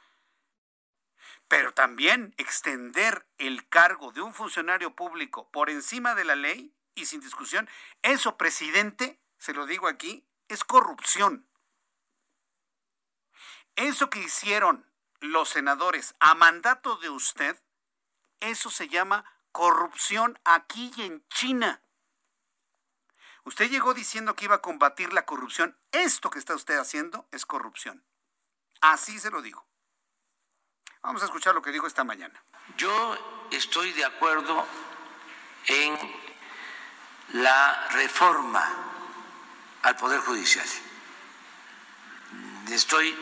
Speaker 1: pero también extender el cargo de un funcionario público por encima de la ley y sin discusión, eso, presidente, se lo digo aquí, es corrupción. Eso que hicieron los senadores a mandato de usted, eso se llama corrupción aquí y en China. Usted llegó diciendo que iba a combatir la corrupción. Esto que está usted haciendo es corrupción. Así se lo digo. Vamos a escuchar lo que dijo esta mañana.
Speaker 19: Yo estoy de acuerdo en la reforma al Poder Judicial. Estoy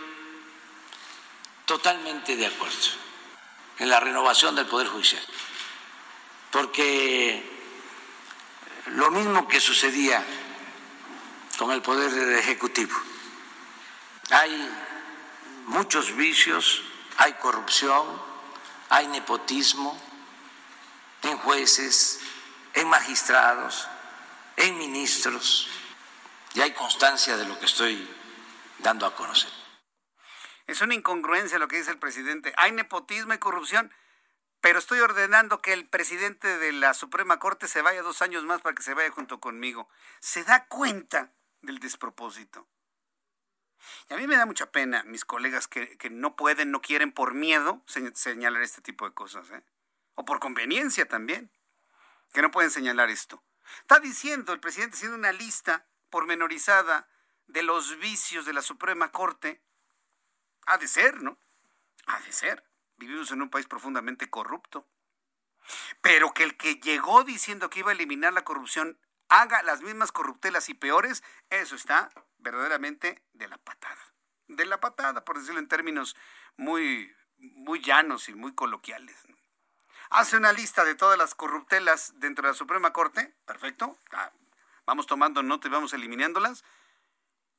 Speaker 19: totalmente de acuerdo en la renovación del Poder Judicial, porque lo mismo que sucedía con el Poder Ejecutivo, hay muchos vicios, hay corrupción, hay nepotismo en jueces, en magistrados, en ministros, y hay constancia de lo que estoy dando a conocer.
Speaker 1: Es una incongruencia lo que dice el presidente. Hay nepotismo y corrupción, pero estoy ordenando que el presidente de la Suprema Corte se vaya dos años más para que se vaya junto conmigo. ¿Se da cuenta del despropósito? Y a mí me da mucha pena mis colegas que, no pueden, no quieren por miedo señalar este tipo de cosas, ¿eh? o por conveniencia también, que no pueden señalar esto. Está diciendo el presidente, haciendo una lista pormenorizada de los vicios de la Suprema Corte. Ha de ser, ¿no? Ha de ser. Vivimos en un país profundamente corrupto. Pero que el que llegó diciendo que iba a eliminar la corrupción haga las mismas corruptelas y peores, eso está verdaderamente de la patada. De la patada, por decirlo en términos muy, muy llanos y muy coloquiales. Hace una lista de todas las corruptelas dentro de la Suprema Corte, perfecto, vamos tomando nota y vamos eliminándolas,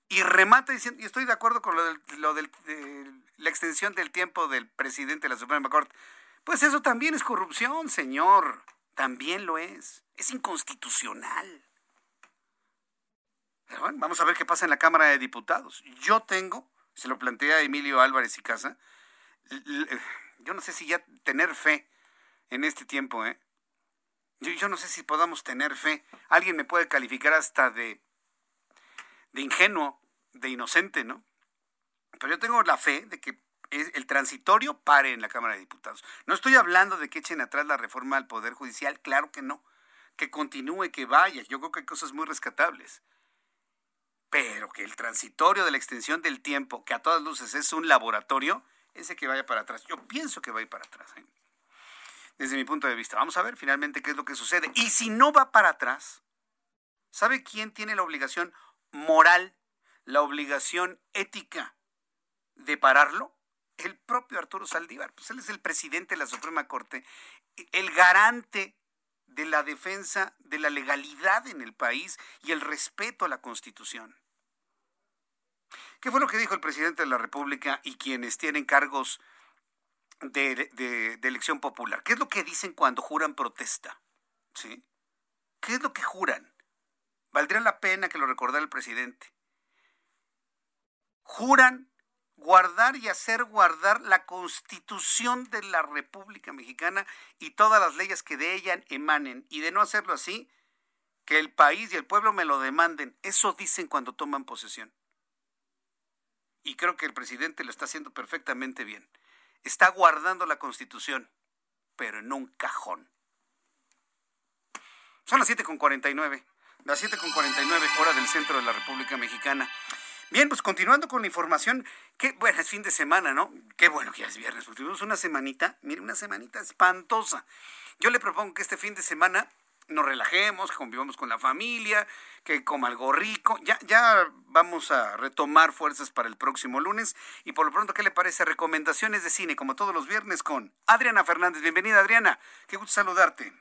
Speaker 1: y remata diciendo, y estoy de acuerdo con lo, de la extensión del tiempo del presidente de la Suprema Corte, pues eso también es corrupción, señor, también lo es, es inconstitucional vamos a ver qué pasa en la Cámara de Diputados. Yo tengo, se lo plantea Emilio Álvarez y Casa, yo no sé si ya tener fe en este tiempo, ¿eh? Yo, yo, no sé si podamos tener fe. Alguien me puede calificar hasta de, de ingenuo, de inocente, ¿no? Pero yo tengo la fe de que el transitorio pare en la Cámara de Diputados. No estoy hablando de que echen atrás la reforma al Poder Judicial, claro que no. Que continúe, que vaya. Yo creo que hay cosas muy rescatables pero que el transitorio de la extensión del tiempo, que a todas luces es un laboratorio, ese que vaya para atrás. Yo pienso que va a ir para atrás, ¿eh? desde mi punto de vista. Vamos a ver finalmente qué es lo que sucede. Y si no va para atrás, ¿sabe quién tiene la obligación moral, la obligación ética de pararlo? El propio Arturo Saldívar. Pues él es el presidente de la Suprema Corte, el garante de la defensa de la legalidad en el país y el respeto a la Constitución. ¿Qué fue lo que dijo el presidente de la República y quienes tienen cargos de, elección popular? ¿Qué es lo que dicen cuando juran protesta? ¿Sí? ¿Qué es lo que juran? Valdría la pena que lo recordara el presidente. Juran guardar y hacer guardar la constitución de la República Mexicana y todas las leyes que de ella emanen. Y de no hacerlo así, que el país y el pueblo me lo demanden. Eso dicen cuando toman posesión y creo que el presidente lo está haciendo perfectamente bien. Está guardando la Constitución, pero en un cajón. Son las 7.49, las 7.49 hora del centro de la República Mexicana. Bien, pues continuando con la información, qué bueno, es fin de semana, ¿no? Qué bueno que ya es viernes, porque tuvimos una semanita, mire, una semanita espantosa. Yo le propongo que este fin de semana nos relajemos, que convivamos con la familia, que coma algo rico. Ya, ya vamos a retomar fuerzas para el próximo lunes. Y por lo pronto, ¿qué le parece? Recomendaciones de cine, como todos los viernes, con Adriana Fernández. Bienvenida, Adriana. Qué gusto saludarte.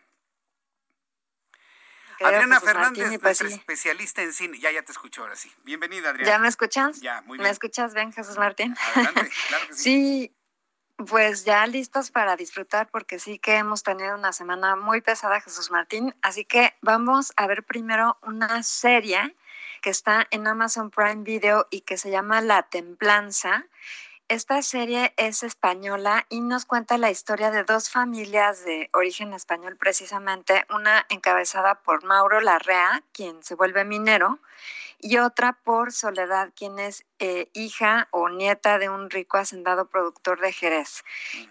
Speaker 1: Adriana Fernández, nuestra especialista en cine. Ya, ya te escucho ahora sí. Bienvenida, Adriana.
Speaker 20: ¿Ya me escuchas?
Speaker 1: Ya, muy bien.
Speaker 20: ¿Me escuchas bien, Jesús Martín?
Speaker 1: Adelante, claro que sí.
Speaker 20: sí, pues ya listos para disfrutar porque sí que hemos tenido una semana muy pesada, Jesús Martín. Así que vamos a ver primero una serie que está en Amazon Prime Video y que se llama La Templanza. Esta serie es española y nos cuenta la historia de dos familias de origen español precisamente, una encabezada por Mauro Larrea, quien se vuelve minero, y otra por Soledad, quien es eh, hija o nieta de un rico hacendado productor de Jerez.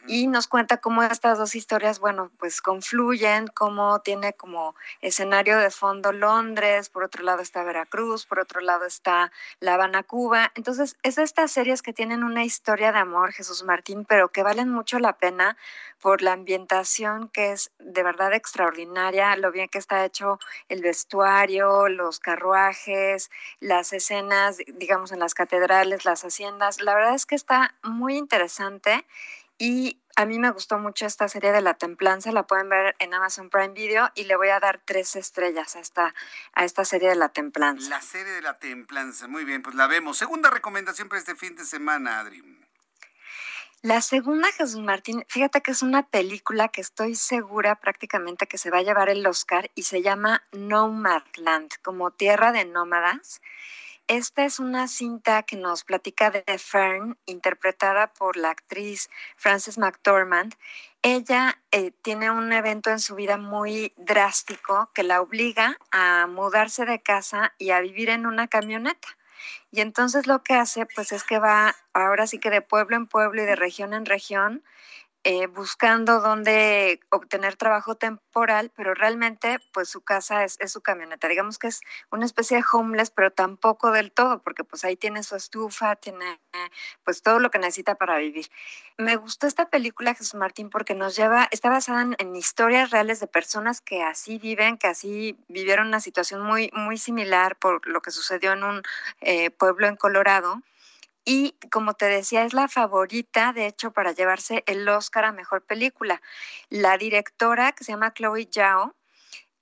Speaker 20: Y nos cuenta cómo estas dos historias, bueno, pues confluyen, cómo tiene como escenario de fondo Londres, por otro lado está Veracruz, por otro lado está La Habana, Cuba. Entonces, es estas series que tienen una historia de amor, Jesús Martín, pero que valen mucho la pena por la ambientación que es de verdad extraordinaria, lo bien que está hecho el vestuario, los carruajes, las escenas, digamos, en las catedrales, las haciendas. La verdad es que está muy interesante y a mí me gustó mucho esta serie de La Templanza, la pueden ver en Amazon Prime Video y le voy a dar tres estrellas a esta, a esta serie de La Templanza.
Speaker 1: La serie de La Templanza, muy bien, pues la vemos. Segunda recomendación para este fin de semana, Adri.
Speaker 20: La segunda, Jesús Martín, fíjate que es una película que estoy segura prácticamente que se va a llevar el Oscar y se llama Nomadland, como tierra de nómadas. Esta es una cinta que nos platica de Fern, interpretada por la actriz Frances McDormand. Ella eh, tiene un evento en su vida muy drástico que la obliga a mudarse de casa y a vivir en una camioneta. Y entonces lo que hace, pues es que va ahora sí que de pueblo en pueblo y de región en región, eh, buscando dónde obtener trabajo temporal, pero realmente pues su casa es, su camioneta. Digamos que es una especie de homeless, pero tampoco del todo, porque pues ahí tiene su estufa, tiene pues todo lo que necesita para vivir. Me gustó esta película, Jesús Martín, porque nos lleva, está basada en, en historias reales de personas que así viven, que así vivieron una situación muy, muy similar por lo que sucedió en un eh, pueblo en Colorado y como te decía, es la favorita, de hecho, para llevarse el Oscar a Mejor Película. La directora, que se llama Chloe Zhao,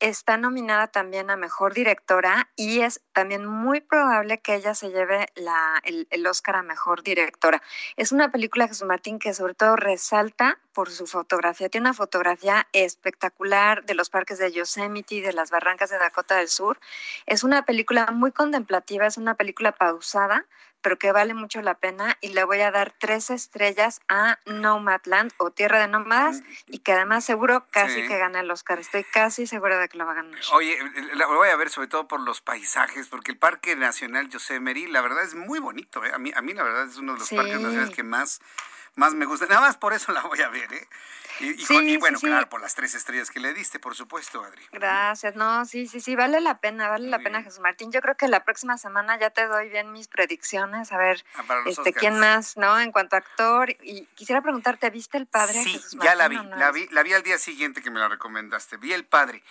Speaker 20: está nominada también a Mejor Directora y es también muy probable que ella se lleve la, el, el, Oscar a Mejor Directora. Es una película, Jesús Martín, que sobre todo resalta por su fotografía. Tiene una fotografía espectacular de los parques de Yosemite, de las barrancas de Dakota del Sur. Es una película muy contemplativa, es una película pausada, pero que vale mucho la pena y le voy a dar tres estrellas a Nomadland o Tierra de Nómadas y que además seguro casi sí. que gana el Oscar. Estoy casi segura de que lo va a ganar.
Speaker 1: Oye, lo voy a ver sobre todo por los paisajes, porque el Parque Nacional Yosemite, la verdad es muy bonito. ¿eh? A, mí, a mí la verdad es uno de los sí. parques nacionales que más más me gusta. Nada más por eso la voy a ver, ¿eh? Y, y, sí, y bueno, sí, claro, por las tres estrellas que le diste, por supuesto, Adri.
Speaker 20: Gracias, no, sí, sí, sí, vale la pena, vale la pena. Jesús Martín. Yo creo que la próxima semana ya te doy bien mis predicciones, a ver,
Speaker 1: ah,
Speaker 20: este, quién más, ¿no? En cuanto a actor. Y quisiera preguntarte, ¿viste El Padre?
Speaker 1: Sí,
Speaker 20: Jesús
Speaker 1: ya la vi,
Speaker 20: no
Speaker 1: la vi, la vi al día siguiente que me la recomendaste. Vi El Padre.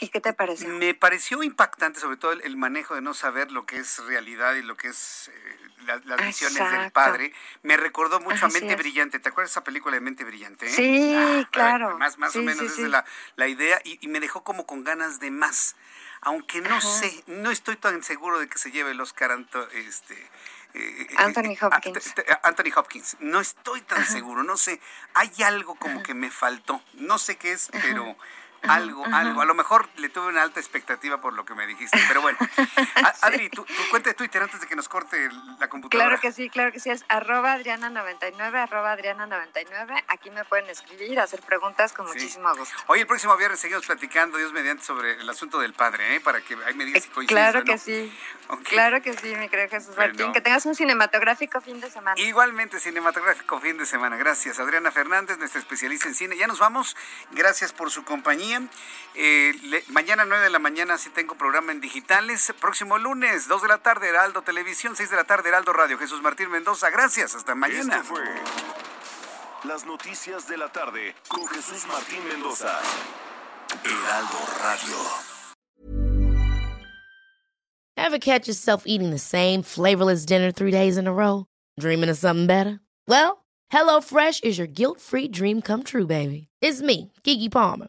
Speaker 20: ¿Y qué te pareció?
Speaker 1: Me pareció impactante, sobre todo el, el, manejo de no saber lo que es realidad y lo que es eh, la, las visiones
Speaker 20: Exacto.
Speaker 1: del padre. Me recordó mucho
Speaker 20: Así
Speaker 1: a Mente
Speaker 20: es.
Speaker 1: Brillante. ¿Te acuerdas de esa película de Mente Brillante?
Speaker 20: Sí,
Speaker 1: Ah,
Speaker 20: claro.
Speaker 1: Más, más
Speaker 20: Sí,
Speaker 1: o menos
Speaker 20: sí,
Speaker 1: esa
Speaker 20: sí.
Speaker 1: es la, la idea y, y me dejó como con ganas de más. Aunque no
Speaker 20: Ajá.
Speaker 1: sé, no estoy tan seguro de que se lleve el Oscar Anto, este, eh,
Speaker 20: Anthony
Speaker 1: eh,
Speaker 20: Hopkins.
Speaker 1: te- te- Anthony Hopkins. No estoy tan
Speaker 20: Ajá.
Speaker 1: seguro, no sé. Hay algo como que me faltó. No sé qué es, pero algo, algo. A lo mejor le tuve una alta expectativa por lo que me dijiste, pero bueno. Adri, tu, tu cuenta de Twitter antes de que nos corte la computadora.
Speaker 20: Claro que sí, claro que sí, es arroba Adriana99, arroba Adriana99. Aquí me pueden escribir, hacer preguntas con
Speaker 1: Sí.
Speaker 20: muchísimo gusto.
Speaker 1: Hoy el próximo viernes seguimos platicando, Dios mediante, sobre el asunto del padre, ¿eh? Para que ahí me digas si coincides
Speaker 20: Claro que
Speaker 1: no.
Speaker 20: sí, claro que sí, mi querido Jesús
Speaker 1: Bueno.
Speaker 20: Martín. Que tengas un cinematográfico fin de semana.
Speaker 1: Igualmente cinematográfico fin de semana. Gracias, Adriana Fernández, nuestra especialista en cine. Ya nos vamos. Gracias por su compañía. Eh, le- mañana 9 de la mañana sí tengo programa en digitales. Próximo lunes, 2 de la tarde, Heraldo Televisión, 6 de la tarde, Heraldo Radio. Jesús Martín Mendoza, gracias. Hasta mañana.
Speaker 12: Esto fue las noticias de la tarde con Jesús Martín Mendoza. Heraldo Radio.
Speaker 21: Ever catch yourself eating the same flavorless dinner three days in a row? Dreaming of something better? Well, HelloFresh is your guilt free dream come true, baby. It's me, Kiki Palmer.